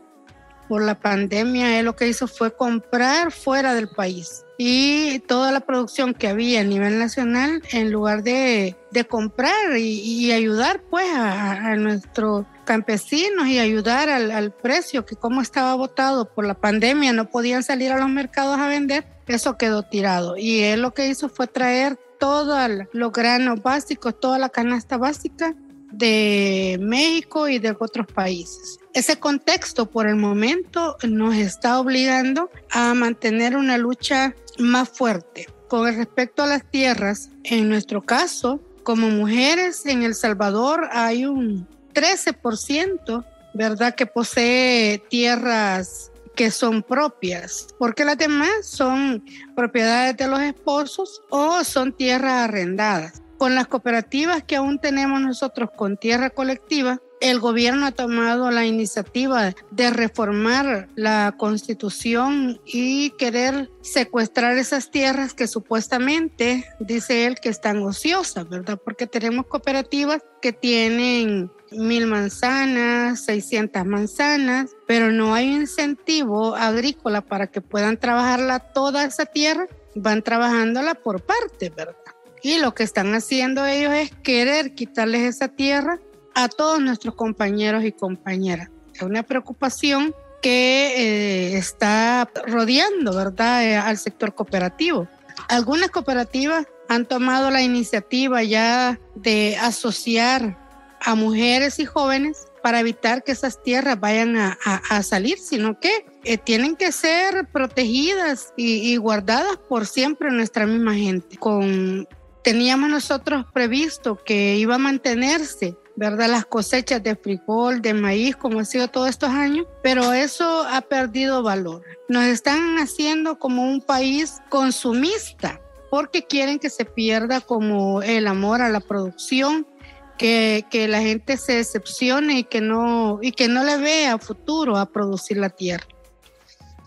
por la pandemia, él lo que hizo fue comprar fuera del país. Y toda la producción que había a nivel nacional, en lugar de, de comprar y, ayudar pues a nuestro campesinos y ayudar al, precio que como estaba votado por la pandemia no podían salir a los mercados a vender, eso quedó tirado. Y él lo que hizo fue traer todos los granos básicos, toda la canasta básica de México y de otros países. Ese contexto por el momento nos está obligando a mantener una lucha más fuerte. Con respecto a las tierras, en nuestro caso, como mujeres en El Salvador hay un 13%, ¿verdad?, que posee tierras que son propias, porque las demás son propiedades de los esposos o son tierras arrendadas. Con las cooperativas que aún tenemos nosotros con tierra colectiva, el gobierno ha tomado la iniciativa de reformar la constitución y querer secuestrar esas tierras que supuestamente dice él que están ociosas, ¿verdad? Porque tenemos cooperativas que tienen mil manzanas, 600 manzanas, pero no hay incentivo agrícola para que puedan trabajarla toda esa tierra, van trabajándola por parte, ¿verdad? Y lo que están haciendo ellos es querer quitarles esa tierra a todos nuestros compañeros y compañeras. Es una preocupación que eh, está rodeando, ¿verdad?, eh, al sector cooperativo. Algunas cooperativas han tomado la iniciativa ya de asociar a mujeres y jóvenes para evitar que esas tierras vayan a, salir, sino que eh, tienen que ser protegidas y, y, guardadas por siempre nuestra misma gente. Con, teníamos nosotros previsto que iba a mantenerse ¿verdad? Las cosechas de frijol, de maíz, como ha sido todos estos años, pero eso ha perdido valor. Nos están haciendo como un país consumista porque quieren que se pierda como el amor a la producción, que, que la gente se decepcione y que no, y que no le vea futuro a producir la tierra.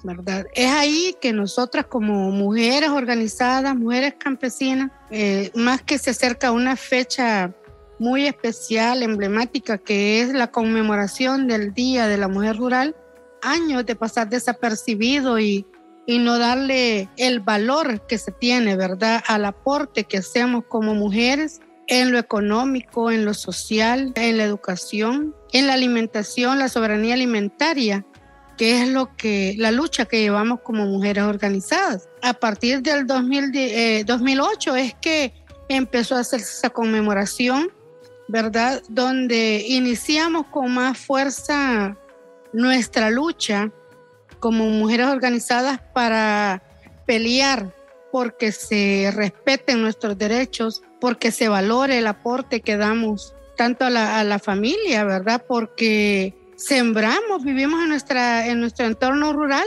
¿verdad? Es ahí que nosotras como mujeres organizadas, mujeres campesinas, eh, más que se acerca una fecha muy especial, emblemática, que es la conmemoración del Día de la Mujer Rural, años de pasar desapercibido y, y no darle el valor que se tiene, ¿verdad?, al aporte que hacemos como mujeres en lo económico, en lo social, en la educación, en la alimentación, la soberanía alimentaria, que es lo que la lucha que llevamos como mujeres organizadas. A partir del 2008 eh, es que empezó a hacerse esa conmemoración ¿verdad? Donde iniciamos con más fuerza nuestra lucha como mujeres organizadas para pelear porque se respeten nuestros derechos, porque se valore el aporte que damos tanto a la, a la familia, ¿verdad? Porque sembramos, vivimos en, nuestra, en nuestro entorno rural,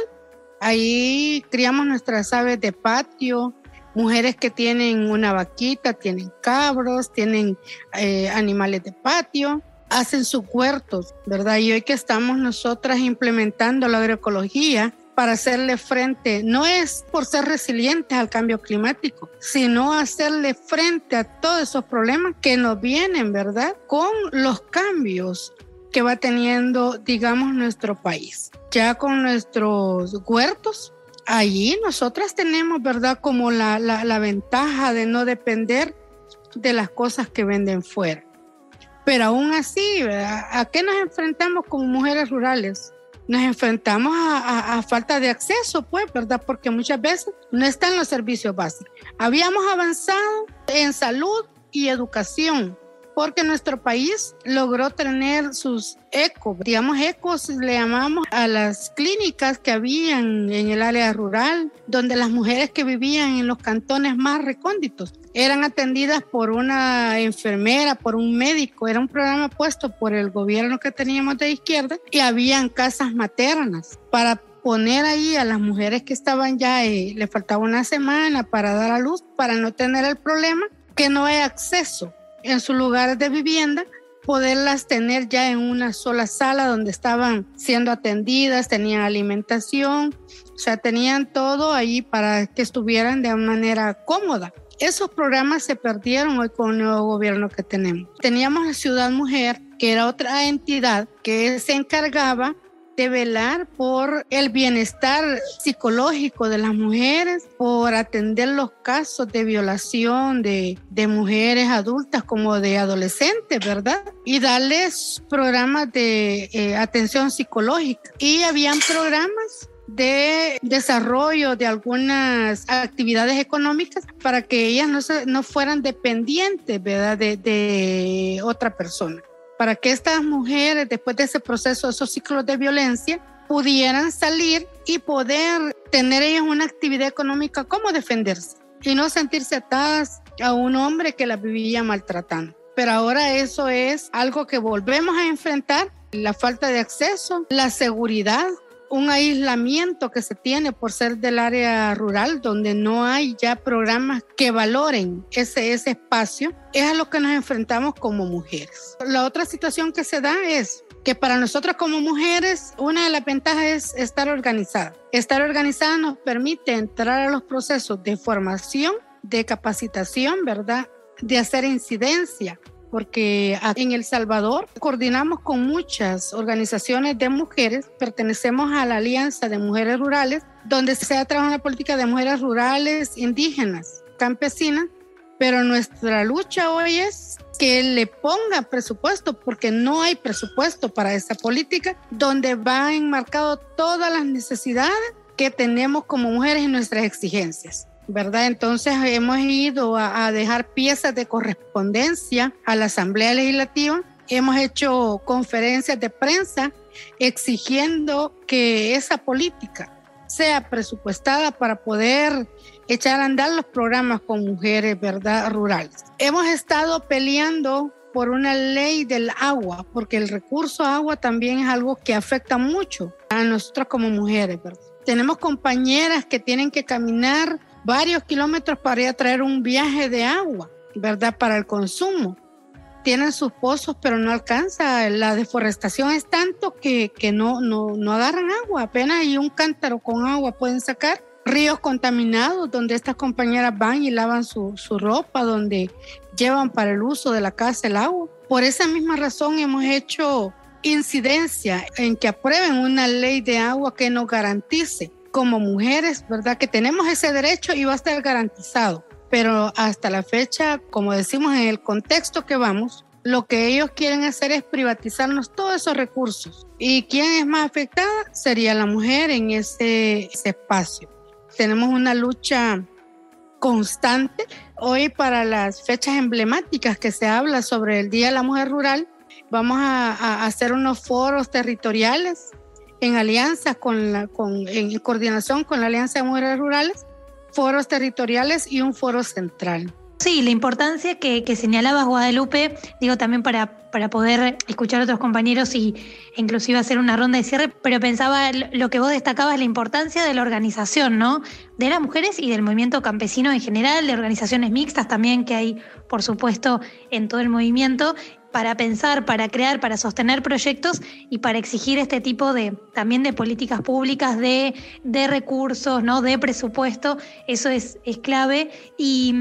ahí criamos nuestras aves de patio, mujeres que tienen una vaquita, tienen cabros, tienen eh, animales de patio, hacen sus huertos, ¿verdad? Y hoy que estamos nosotras implementando la agroecología para hacerle frente, no es por ser resilientes al cambio climático, sino hacerle frente a todos esos problemas que nos vienen, ¿verdad? Con los cambios que va teniendo, digamos, nuestro país. Ya con nuestros huertos, allí nosotras tenemos, ¿verdad? Como la, la, ventaja de no depender de las cosas que venden fuera. Pero aún así, ¿verdad? ¿a qué nos enfrentamos como mujeres rurales? Nos enfrentamos a, a, falta de acceso, pues, ¿verdad? Porque muchas veces no están los servicios básicos. Habíamos avanzado en salud y educación, porque nuestro país logró tener sus ecos, digamos ecos le llamamos a las clínicas que habían en el área rural, donde las mujeres que vivían en los cantones más recónditos eran atendidas por una enfermera, por un médico, era un programa puesto por el gobierno que teníamos de izquierda y habían casas maternas para poner ahí a las mujeres que estaban ya, y le faltaba una semana para dar a luz, para no tener el problema que no hay acceso en sus lugares de vivienda, poderlas tener ya en una sola sala donde estaban siendo atendidas, tenían alimentación, o sea, tenían todo ahí para que estuvieran de manera cómoda. Esos programas se perdieron hoy con el nuevo gobierno que tenemos. Teníamos la Ciudad Mujer, que era otra entidad que se encargaba de velar por el bienestar psicológico de las mujeres, por atender los casos de violación de, mujeres adultas como de adolescentes, ¿verdad? Y darles programas de eh, atención psicológica. Y habían programas de desarrollo de algunas actividades económicas para que ellas no, no fueran dependientes. De, de, otra persona para que estas mujeres, después de ese proceso, esos ciclos de violencia, pudieran salir y poder tener ellas una actividad económica, cómo defenderse y no sentirse atadas a un hombre que la vivía maltratando. Pero ahora eso es algo que volvemos a enfrentar, la falta de acceso, la seguridad, un aislamiento que se tiene por ser del área rural, donde no hay ya programas que valoren ese, ese espacio, es a lo que nos enfrentamos como mujeres. La otra situación que se da es que para nosotras como mujeres, una de las ventajas es estar organizada. Estar organizada nos permite entrar a los procesos de formación, de capacitación, ¿verdad? De hacer incidencia, porque en El Salvador coordinamos con muchas organizaciones de mujeres, pertenecemos a la Alianza de Mujeres Rurales, donde se ha trabajado la política de mujeres rurales, indígenas, campesinas, pero nuestra lucha hoy es que le ponga presupuesto, porque no hay presupuesto para esa política, donde va enmarcado todas las necesidades que tenemos como mujeres y nuestras exigencias. ¿Verdad? Entonces hemos ido a, dejar piezas de correspondencia a la Asamblea Legislativa, hemos hecho conferencias de prensa exigiendo que esa política sea presupuestada para poder echar a andar los programas con mujeres, ¿verdad? Rurales. Hemos estado peleando por una ley del agua, porque el recurso agua también es algo que afecta mucho a nosotros como mujeres. Tenemos compañeras que tienen que caminar varios kilómetros para ir a traer un viaje de agua, ¿verdad? Para el consumo. Tienen sus pozos, pero no alcanza. La deforestación es tanto que, no, no, no agarran agua. Apenas hay un cántaro con agua pueden sacar. Ríos contaminados donde estas compañeras van y lavan su, su ropa, donde llevan para el uso de la casa el agua. Por esa misma razón hemos hecho incidencia en que aprueben una ley de agua que nos garantice como mujeres, ¿verdad? Que tenemos ese derecho y va a estar garantizado. Pero hasta la fecha, como decimos en el contexto que vamos, lo que ellos quieren hacer es privatizarnos todos esos recursos. ¿Y quién es más afectada? Sería la mujer en ese, espacio. Tenemos una lucha constante. Hoy para las fechas emblemáticas que se habla sobre el Día de la Mujer Rural, vamos a, a hacer unos foros territoriales en alianza con la, con, en coordinación con la Alianza de Mujeres Rurales, foros territoriales y un foro central. Sí, la importancia que, que señalabas, Guadalupe, digo también para, para poder escuchar a otros compañeros y inclusive hacer una ronda de cierre, pero pensaba lo que vos destacabas, la importancia de la organización, ¿no? De las mujeres y del movimiento campesino en general, de organizaciones mixtas también que hay, por supuesto, en todo el movimiento, para pensar, para crear, para sostener proyectos y para exigir este tipo de también de políticas públicas, de, de recursos, ¿no? de presupuesto. Eso es, es clave. Y,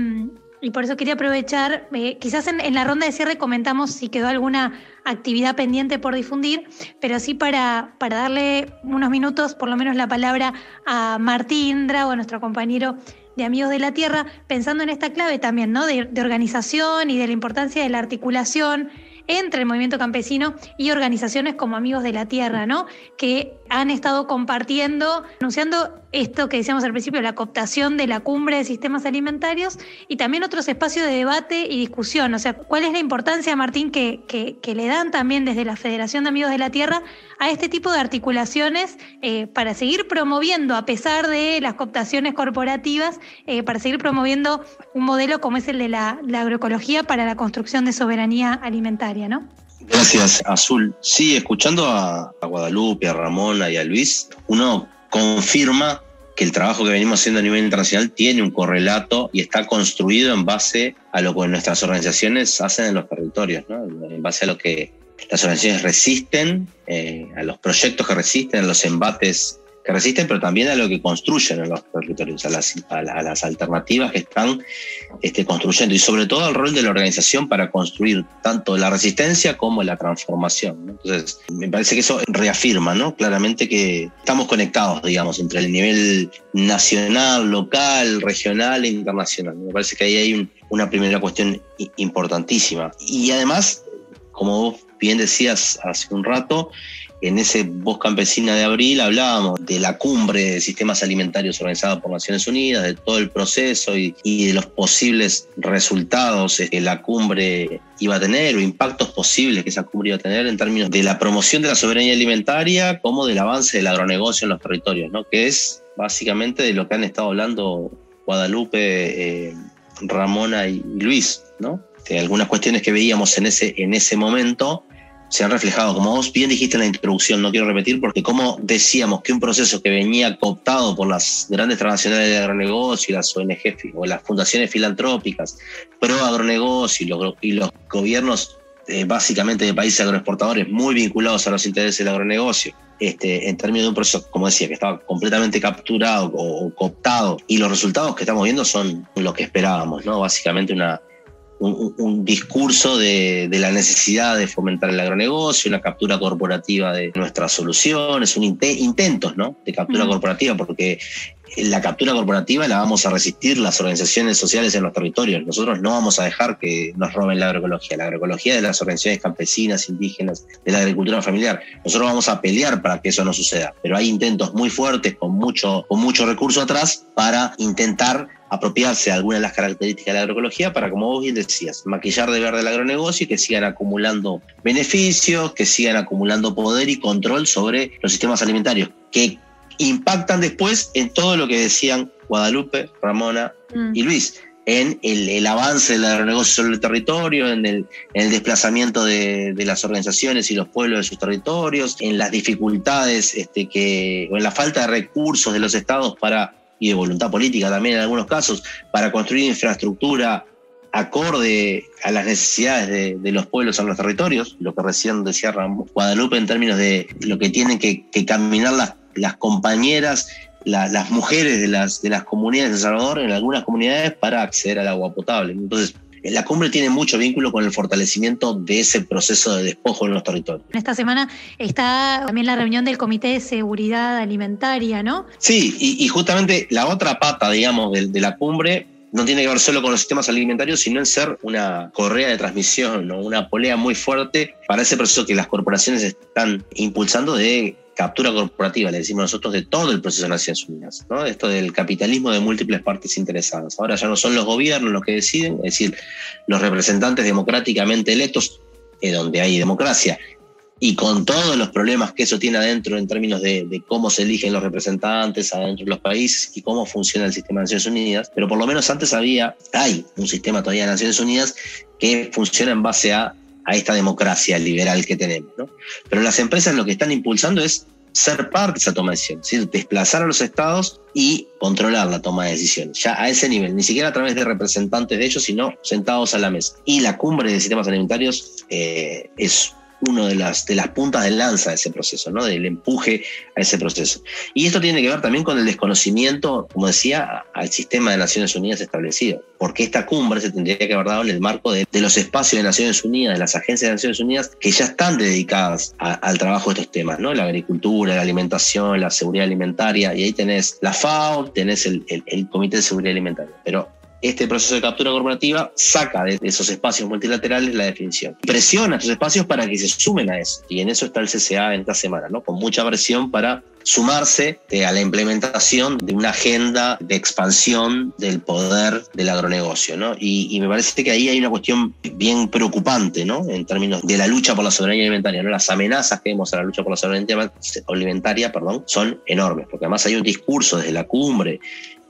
y, por eso quería aprovechar, eh, quizás en, la ronda de cierre comentamos si quedó alguna actividad pendiente por difundir, pero sí para, para darle unos minutos, por lo menos la palabra a Martín o a nuestro compañero de Amigos de la Tierra, pensando en esta clave también, ¿no? De, organización y de la importancia de la articulación entre el movimiento campesino y organizaciones como Amigos de la Tierra, ¿no? Que han estado compartiendo, anunciando esto que decíamos al principio, la cooptación de la cumbre de sistemas alimentarios y también otros espacios de debate y discusión. O sea, ¿cuál es la importancia, Martín, que, que, le dan también desde la Federación de Amigos de la Tierra a este tipo de articulaciones eh, para seguir promoviendo, a pesar de las cooptaciones corporativas, eh, para seguir promoviendo un modelo como es el de la, la agroecología para la construcción de soberanía alimentaria, ¿no? Gracias, Azul. Sí, escuchando a, Guadalupe, a Ramona y a Luis, uno confirma que el trabajo que venimos haciendo a nivel internacional tiene un correlato y está construido en base a lo que nuestras organizaciones hacen en los territorios, en base a lo que las organizaciones resisten, eh, a los proyectos que resisten, a los embates que resisten, pero también a lo que construyen en los territorios, a las, a las alternativas que están este, construyendo y sobre todo al rol de la organización para construir tanto la resistencia como la transformación. Entonces, me parece que eso reafirma ¿no? claramente que estamos conectados, digamos, entre el nivel nacional, local, regional e internacional. Me parece que ahí hay una primera cuestión importantísima. Y además, como vos bien decías hace un rato, en ese Voz Campesina de abril hablábamos de la cumbre de sistemas alimentarios organizada por Naciones Unidas, de todo el proceso y, de los posibles resultados que la cumbre iba a tener o impactos posibles que esa cumbre iba a tener en términos de la promoción de la soberanía alimentaria como del avance del agronegocio en los territorios, ¿no? que es básicamente de lo que han estado hablando Guadalupe, eh, Ramona y Luis, ¿no? algunas cuestiones que veíamos en ese, en ese momento se han reflejado, como vos bien dijiste en la introducción, no quiero repetir, porque como decíamos que un proceso que venía cooptado por las grandes transnacionales de agronegocio las ONG o las fundaciones filantrópicas, pro agronegocio y los, y los gobiernos eh, básicamente de países agroexportadores muy vinculados a los intereses del agronegocio, este, en términos de un proceso, como decía, que estaba completamente capturado o, cooptado, y los resultados que estamos viendo son lo que esperábamos, ¿no? Básicamente una, un, discurso de, la necesidad de fomentar el agronegocio, una captura corporativa de nuestras soluciones, un intentos ¿no? de captura corporativa, porque la captura corporativa la vamos a resistir las organizaciones sociales en los territorios. Nosotros no vamos a dejar que nos roben la agroecología, la agroecología de las organizaciones campesinas, indígenas, de la agricultura familiar. Nosotros vamos a pelear para que eso no suceda, pero hay intentos muy fuertes con mucho, con mucho recurso atrás para intentar apropiarse de algunas de las características de la agroecología para, como vos bien decías, maquillar de verde el agronegocio y que sigan acumulando beneficios, que sigan acumulando poder y control sobre los sistemas alimentarios, que impactan después en todo lo que decían Guadalupe, Ramona mm. y Luis, en el, avance del agronegocio sobre el territorio, en el, desplazamiento de, las organizaciones y los pueblos de sus territorios, en las dificultades este, que, o en la falta de recursos de los estados para y de voluntad política también en algunos casos, para construir infraestructura acorde a las necesidades de, los pueblos en los territorios, lo que recién decía Guadalupe en términos de lo que tienen que, caminar las, las compañeras, las mujeres de las, de las comunidades de Salvador en algunas comunidades para acceder al agua potable. Entonces, la cumbre tiene mucho vínculo con el fortalecimiento de ese proceso de despojo en los territorios. Esta semana está también la reunión del Comité de Seguridad Alimentaria, ¿no? Sí, y, justamente la otra pata, digamos, de, la cumbre no tiene que ver solo con los sistemas alimentarios, sino en ser una correa de transmisión, o una polea muy fuerte para ese proceso que las corporaciones están impulsando de captura corporativa, le decimos nosotros, de todo el proceso de Naciones Unidas, ¿no? Esto del capitalismo de múltiples partes interesadas. Ahora ya no son los gobiernos los que deciden, es decir, los representantes democráticamente electos, donde hay democracia, y con todos los problemas que eso tiene adentro en términos de, de, cómo se eligen los representantes adentro de los países y cómo funciona el sistema de Naciones Unidas, pero por lo menos antes había, hay un sistema todavía de Naciones Unidas que funciona en base a a esta democracia liberal que tenemos. ¿no? Pero las empresas lo que están impulsando es ser parte de esa toma de decisiones, es decir, desplazar a los estados y controlar la toma de decisiones, ya a ese nivel, ni siquiera a través de representantes de ellos, sino sentados a la mesa. Y la cumbre de sistemas alimentarios eh, es una de las, de las puntas de lanza de ese proceso, ¿no? del empuje a ese proceso. Y esto tiene que ver también con el desconocimiento, como decía, al sistema de Naciones Unidas establecido, porque esta cumbre se tendría que haber dado en el marco de, los espacios de Naciones Unidas, de las agencias de Naciones Unidas, que ya están dedicadas al trabajo de estos temas, ¿no? la agricultura, la alimentación, la seguridad alimentaria, y ahí tenés la FAO, tenés el, el Comité de Seguridad Alimentaria. Pero este proceso de captura corporativa saca de esos espacios multilaterales la definición. Presiona esos espacios para que se sumen a eso. Y en eso está el CCA en esta semana, ¿no? Con mucha presión para sumarse eh, a la implementación de una agenda de expansión del poder del agronegocio, ¿no? Y, me parece que ahí hay una cuestión bien preocupante, ¿no? En términos de la lucha por la soberanía alimentaria. Las amenazas que vemos a la lucha por la soberanía alimentaria, perdón, son enormes, porque además hay un discurso desde la cumbre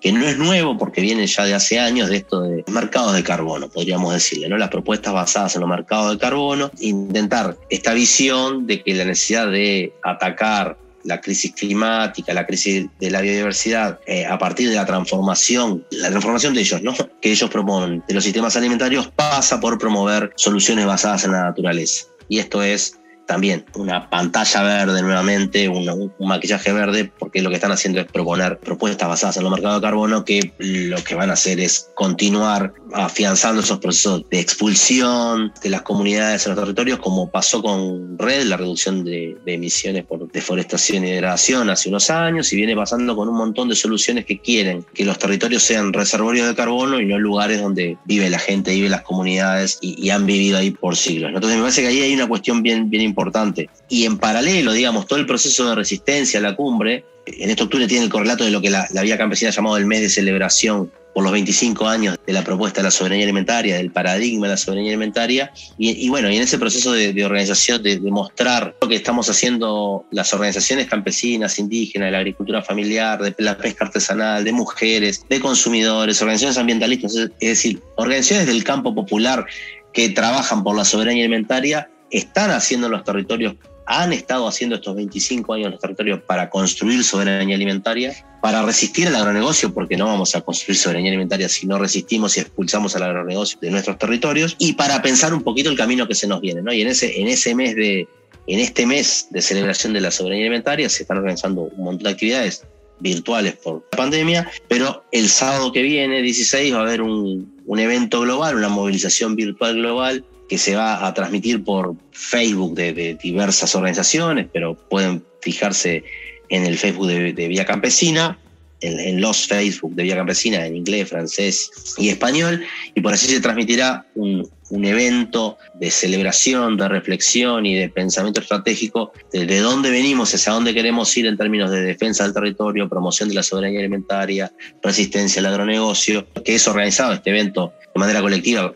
que no es nuevo porque viene ya de hace años de esto de mercados de carbono, podríamos decirle, ¿no? Las propuestas basadas en los mercados de carbono, intentar esta visión de que la necesidad de atacar la crisis climática, la crisis de la biodiversidad, eh, a partir de la transformación, la transformación de ellos, ¿no? *laughs* Que ellos promueven de los sistemas alimentarios pasa por promover soluciones basadas en la naturaleza. Y esto es también una pantalla verde nuevamente, un, maquillaje verde, porque lo que están haciendo es proponer propuestas basadas en los mercados de carbono que lo que van a hacer es continuar afianzando esos procesos de expulsión de las comunidades en los territorios, como pasó con RED, la reducción de, emisiones por deforestación y degradación hace unos años, y viene pasando con un montón de soluciones que quieren que los territorios sean reservorios de carbono y no lugares donde vive la gente, vive las comunidades y, han vivido ahí por siglos. Entonces me parece que ahí hay una cuestión bien, bien importante importante. Y en paralelo, digamos, todo el proceso de resistencia a la cumbre, en este octubre tiene el correlato de lo que la, Vía Campesina ha llamado el mes de celebración por los 25 años de la propuesta de la soberanía alimentaria, del paradigma de la soberanía alimentaria, y, bueno, y en ese proceso de, organización, de, mostrar lo que estamos haciendo las organizaciones campesinas, indígenas, de la agricultura familiar, de la pesca artesanal, de mujeres, de consumidores, organizaciones ambientalistas, es decir, organizaciones del campo popular que trabajan por la soberanía alimentaria, están haciendo en los territorios han estado haciendo estos 25 años en los territorios para construir soberanía alimentaria, para resistir al agronegocio, porque no vamos a construir soberanía alimentaria si no resistimos y expulsamos al agronegocio de nuestros territorios, y para pensar un poquito el camino que se nos viene. ¿no? Y en ese, en ese mes de, en este mes de celebración de la soberanía alimentaria se están organizando un montón de actividades virtuales por la pandemia, pero el sábado que viene, 16, va a haber un, un evento global, una movilización virtual global que se va a transmitir por Facebook de, diversas organizaciones, pero pueden fijarse en el Facebook de, Vía Campesina, en, los Facebook de Vía Campesina en inglés, francés y español, y por así se transmitirá un, evento de celebración, de reflexión y de pensamiento estratégico de, de dónde venimos, hacia dónde queremos ir en términos de defensa del territorio, promoción de la soberanía alimentaria, resistencia al agronegocio, que es organizado este evento de manera colectiva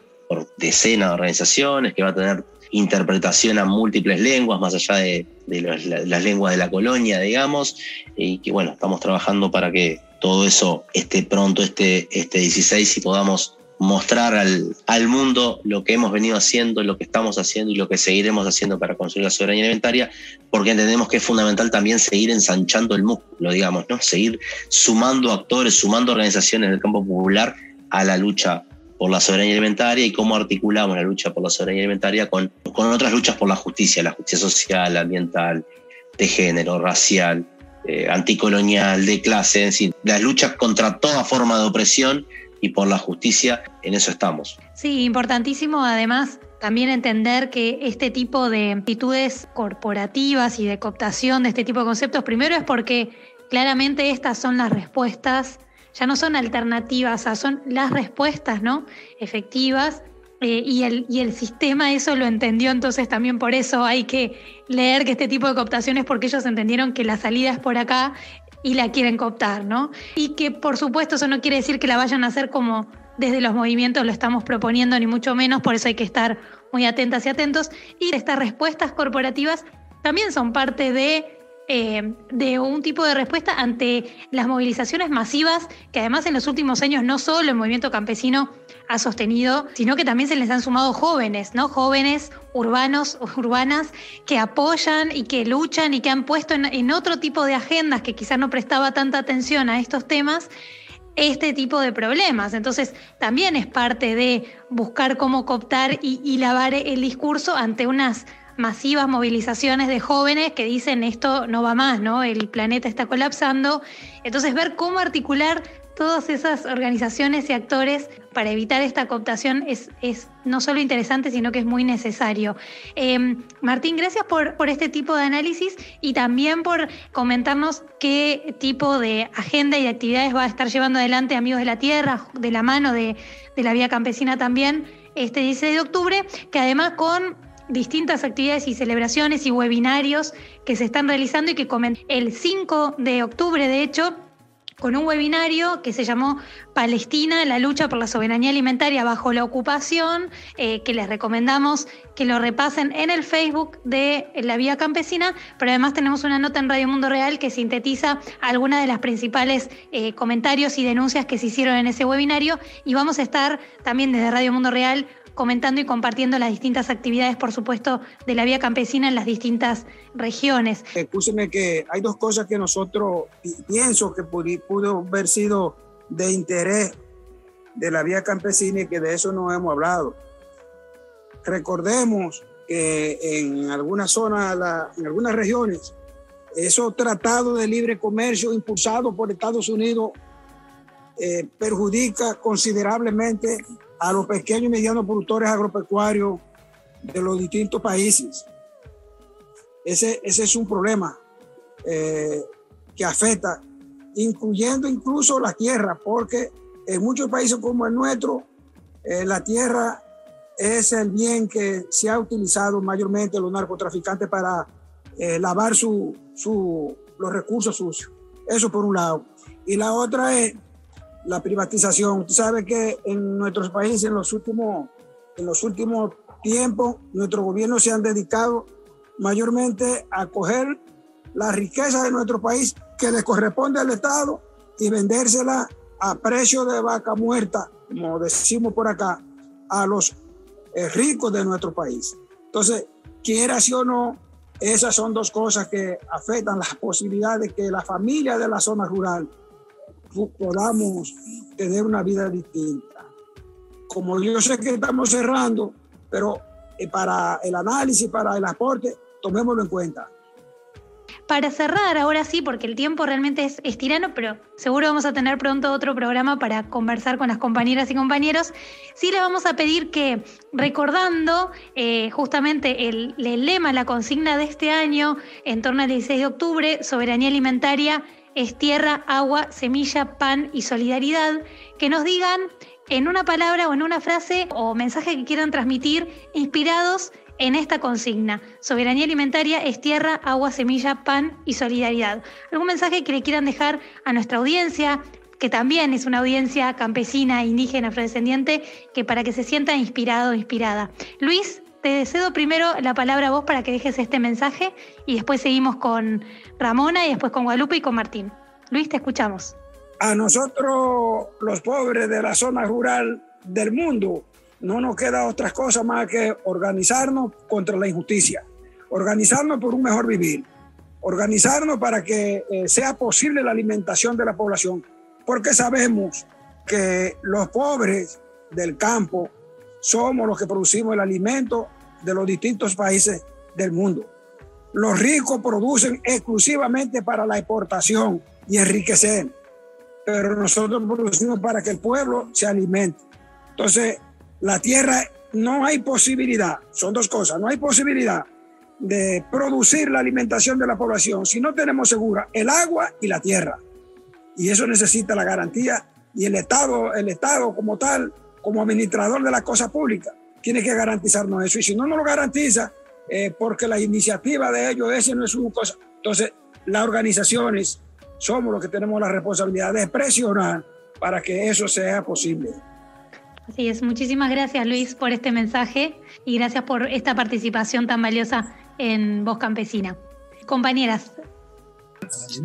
decenas de organizaciones, que va a tener interpretación a múltiples lenguas, más allá de, las lenguas de la colonia, digamos, y que bueno, estamos trabajando para que todo eso esté pronto este, este 16 y podamos mostrar al, al, mundo lo que hemos venido haciendo, lo que estamos haciendo y lo que seguiremos haciendo para construir la soberanía alimentaria, porque entendemos que es fundamental también seguir ensanchando el músculo, digamos, ¿no? Seguir sumando actores, sumando organizaciones del campo popular a la lucha por la soberanía alimentaria y cómo articulamos la lucha por la soberanía alimentaria con, con otras luchas por la justicia, la justicia social, ambiental, de género, racial, eh, anticolonial, de clase, en fin, las luchas contra toda forma de opresión y por la justicia, en eso estamos. Sí, importantísimo además también entender que este tipo de actitudes corporativas y de cooptación de este tipo de conceptos, primero es porque claramente estas son las respuestas ya no son alternativas, son las respuestas ¿no? efectivas eh, y, el, y el sistema eso lo entendió, entonces también por eso hay que leer que este tipo de cooptaciones, porque ellos entendieron que la salida es por acá y la quieren cooptar, ¿no? Y que por supuesto eso no quiere decir que la vayan a hacer como desde los movimientos lo estamos proponiendo, ni mucho menos, por eso hay que estar muy atentas y atentos. Y estas respuestas corporativas también son parte de eh, de un tipo de respuesta ante las movilizaciones masivas que además en los últimos años no solo el movimiento campesino ha sostenido, sino que también se les han sumado jóvenes, ¿no? Jóvenes urbanos, *laughs* urbanas, que apoyan y que luchan y que han puesto en, otro tipo de agendas que quizás no prestaba tanta atención a estos temas este tipo de problemas. Entonces, también es parte de buscar cómo cooptar y lavar el discurso ante unas masivas movilizaciones de jóvenes que dicen esto no va más, ¿no? El planeta está colapsando. Entonces, ver cómo articular todas esas organizaciones y actores para evitar esta cooptación es, es no solo interesante, sino que es muy necesario. Em, Martín, gracias por, por este tipo de análisis y también por comentarnos qué tipo de agenda y actividades va a estar llevando adelante Amigos de la Tierra, de la mano de, de la Vía Campesina también, este 16 de octubre, que además con distintas actividades y celebraciones y webinarios que se están realizando y que comen el 5 de octubre, de hecho, con un webinario que se llamó Palestina, la lucha por la soberanía alimentaria bajo la ocupación, eh, que les recomendamos que lo repasen en el Facebook de La Vía Campesina, pero además tenemos una nota en Radio Mundo Real que sintetiza algunas de las principales eh, comentarios y denuncias que se hicieron en ese webinario y vamos a estar también desde Radio Mundo Real comentando y compartiendo las distintas actividades, por supuesto, de la vía campesina en las distintas regiones. Escúcheme que hay dos cosas que nosotros pienso que pudo haber sido de interés de la vía campesina y que de eso no hemos hablado. Recordemos que en algunas zonas, en algunas regiones, esos tratados de libre comercio impulsados por Estados Unidos eh, perjudica considerablemente a los pequeños y medianos productores agropecuarios de los distintos países. Ese, ese es un problema eh, que afecta, incluyendo incluso la tierra, porque en muchos países como el nuestro, eh, la tierra es el bien que se ha utilizado mayormente los narcotraficantes para eh, lavar su, su, los recursos sucios. Eso por un lado. Y la otra es la privatización. Usted sabe que en nuestros países en los últimos, últimos tiempos nuestros gobiernos se han dedicado mayormente a coger la riqueza de nuestro país que le corresponde al Estado y vendérsela a precio de vaca muerta, como decimos por acá, a los eh, ricos de nuestro país. Entonces, quiera sí o no, esas son dos cosas que afectan las posibilidades de que la familia de la zona rural podamos tener una vida distinta. Como yo sé que estamos cerrando, pero eh, para el análisis, para el aporte, tomémoslo en cuenta. Para cerrar, ahora sí, porque el tiempo realmente es, tirano, pero seguro vamos a tener pronto otro programa para conversar con las compañeras y compañeros. Sí le vamos a pedir que, recordando eh, justamente el, el lema, la consigna de este año, en torno al 16 de octubre, soberanía alimentaria es tierra, agua, semilla, pan y solidaridad, que nos digan en una palabra o en una frase o mensaje que quieran transmitir inspirados en esta consigna. Soberanía alimentaria es tierra, agua, semilla, pan y solidaridad. ¿Algún mensaje que le quieran dejar a nuestra audiencia, que también es una audiencia campesina, indígena, afrodescendiente, que para que se sienta inspirado inspirada? Luis, te cedo primero la palabra a vos para que dejes este mensaje y después seguimos con Ramona y después con Guadalupe y con Martín. Luis, te escuchamos. A nosotros, los pobres de la zona rural del mundo, no nos queda otra cosa más que organizarnos contra la injusticia, organizarnos por un mejor vivir, organizarnos para que eh, sea posible la alimentación de la población, porque sabemos que los pobres del campo somos los que producimos el alimento de los distintos países del mundo. Los ricos producen exclusivamente para la exportación y enriquecer, pero nosotros producimos para que el pueblo se alimente. Entonces, la tierra no hay posibilidad, son dos cosas, no hay posibilidad de producir la alimentación de la población si no tenemos segura el agua y la tierra. Y eso necesita la garantía y el Estado, el Estado como tal, como administrador de la cosa pública, tiene que garantizarnos eso. Y si no nos lo garantiza, eh, porque la iniciativa de ellos, ese no es su cosa. Entonces, las organizaciones somos los que tenemos la responsabilidad de presionar para que eso sea posible. Así es, muchísimas gracias Luis por este mensaje y gracias por esta participación tan valiosa en Voz Campesina. Compañeras.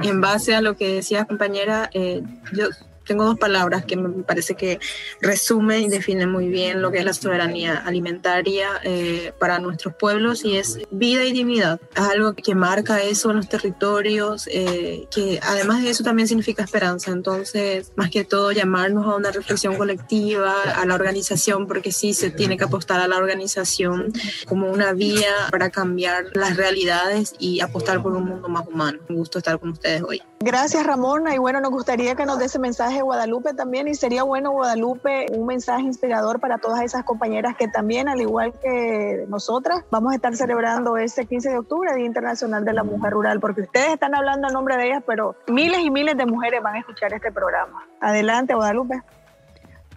En base a lo que decía compañera, eh, yo tengo dos palabras que me parece que resumen y definen muy bien lo que es la soberanía alimentaria eh, para nuestros pueblos y es vida y dignidad. Es algo que marca eso en los territorios, eh, que además de eso también significa esperanza. Entonces, más que todo, llamarnos a una reflexión colectiva, a la organización, porque sí se tiene que apostar a la organización como una vía para cambiar las realidades y apostar por un mundo más humano. Un gusto estar con ustedes hoy. Gracias, Ramona. Y bueno, nos gustaría que nos dé ese mensaje Guadalupe también. Y sería bueno, Guadalupe, un mensaje inspirador para todas esas compañeras que también, al igual que nosotras, vamos a estar celebrando este 15 de octubre, Día Internacional de la Mujer Rural, porque ustedes están hablando en nombre de ellas, pero miles y miles de mujeres van a escuchar este programa. Adelante, Guadalupe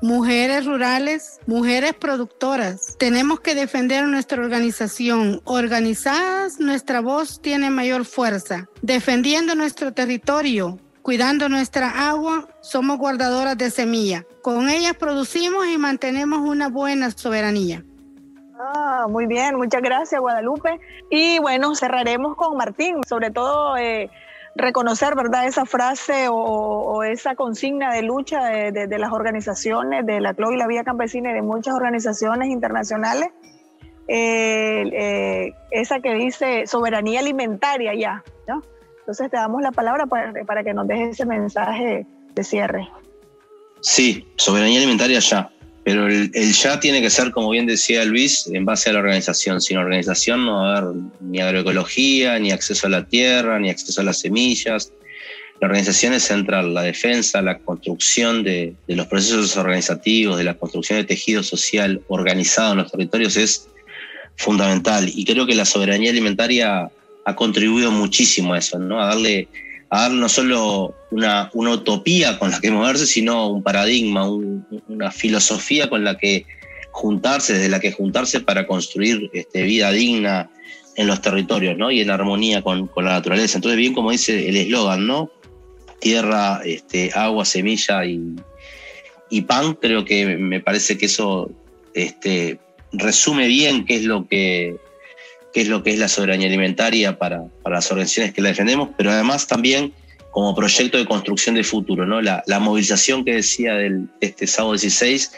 mujeres rurales, mujeres productoras. Tenemos que defender nuestra organización. Organizadas, nuestra voz tiene mayor fuerza. Defendiendo nuestro territorio, cuidando nuestra agua, somos guardadoras de semilla. Con ellas producimos y mantenemos una buena soberanía. Ah, muy bien, muchas gracias Guadalupe. Y bueno, cerraremos con Martín, sobre todo eh, reconocer, ¿verdad?, esa frase o, esa consigna de lucha de, las organizaciones, de la CLO y la Vía Campesina y de muchas organizaciones internacionales, eh, eh, esa que dice soberanía alimentaria ya, ¿no? Entonces te damos la palabra para, que nos dejes ese mensaje de cierre. Sí, soberanía alimentaria ya. Pero el, ya tiene que ser, como bien decía Luis, en base a la organización. Sin organización no va a haber ni agroecología, ni acceso a la tierra, ni acceso a las semillas. La organización es central, la defensa, la construcción de, los procesos organizativos, de la construcción de tejido social organizado en los territorios es fundamental. Y creo que la soberanía alimentaria ha contribuido muchísimo a eso, ¿no? a darle a dar no solo una, utopía con la que moverse, sino un paradigma, una filosofía con la que juntarse, desde la que juntarse para construir este, vida digna en los territorios ¿no? y en armonía con, la naturaleza. Entonces, bien como dice el eslogan, ¿no? Tierra, este, agua, semilla y, y pan, creo que me parece que eso este, resume bien qué es lo que, qué es, lo que es la soberanía alimentaria para, para las organizaciones que la defendemos, pero además también como proyecto de construcción de futuro. ¿no? La, la movilización que decía del, este sábado 16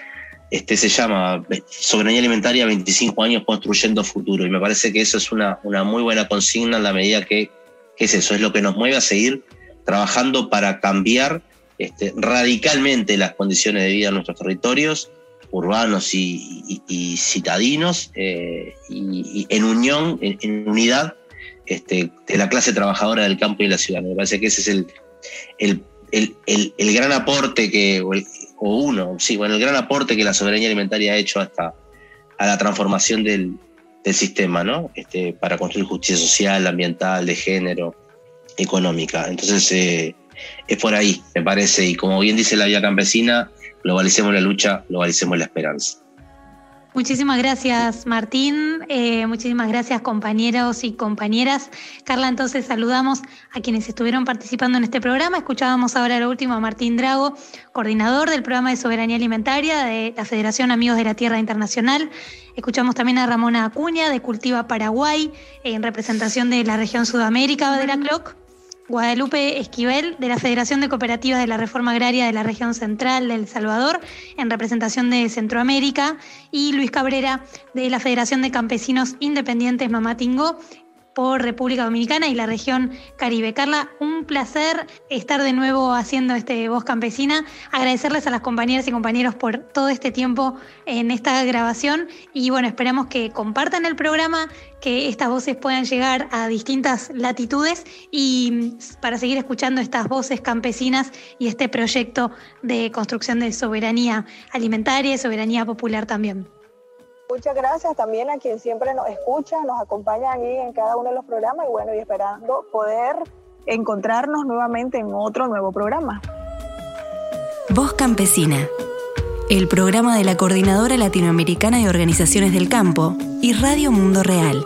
este, se llama Soberanía Alimentaria 25 años construyendo futuro y me parece que eso es una, una muy buena consigna en la medida que, que es eso, es lo que nos mueve a seguir trabajando para cambiar este, radicalmente las condiciones de vida en nuestros territorios urbanos y, citadinos eh, y, en unión, en, unidad este, de la clase trabajadora del campo y de la ciudad. Me parece que ese es el, el, gran aporte que, o, uno, sí, bueno, el gran aporte que la soberanía alimentaria ha hecho hasta a la transformación del, sistema, ¿no? Este, para construir justicia social, ambiental, de género, económica. Entonces, eh, es por ahí, me parece. Y como bien dice la vía campesina, globalicemos la lucha, globalicemos la esperanza. Muchísimas gracias, Martín. Eh, muchísimas gracias, compañeros y compañeras. Carla, entonces saludamos a quienes estuvieron participando en este programa. Escuchábamos ahora lo último a Martín Drago, coordinador del programa de soberanía alimentaria de la Federación Amigos de la Tierra Internacional. Escuchamos también a Ramona Acuña, de Cultiva Paraguay, en representación de la región Sudamérica de la CLOC. Guadalupe Esquivel, de la Federación de Cooperativas de la Reforma Agraria de la Región Central de El Salvador, en representación de Centroamérica, y Luis Cabrera, de la Federación de Campesinos Independientes Mamatingo, por República Dominicana y la región Caribe. Carla, un placer estar de nuevo haciendo este Voz Campesina. Agradecerles a las compañeras y compañeros por todo este tiempo en esta grabación y bueno, esperamos que compartan el programa, que estas voces puedan llegar a distintas latitudes y para seguir escuchando estas voces campesinas y este proyecto de construcción de soberanía alimentaria y soberanía popular también. Muchas gracias también a quien siempre nos escucha, nos acompaña aquí en cada uno de los programas y bueno, y esperando poder encontrarnos nuevamente en otro nuevo programa. Voz Campesina, el programa de la Coordinadora Latinoamericana de Organizaciones del Campo y Radio Mundo Real.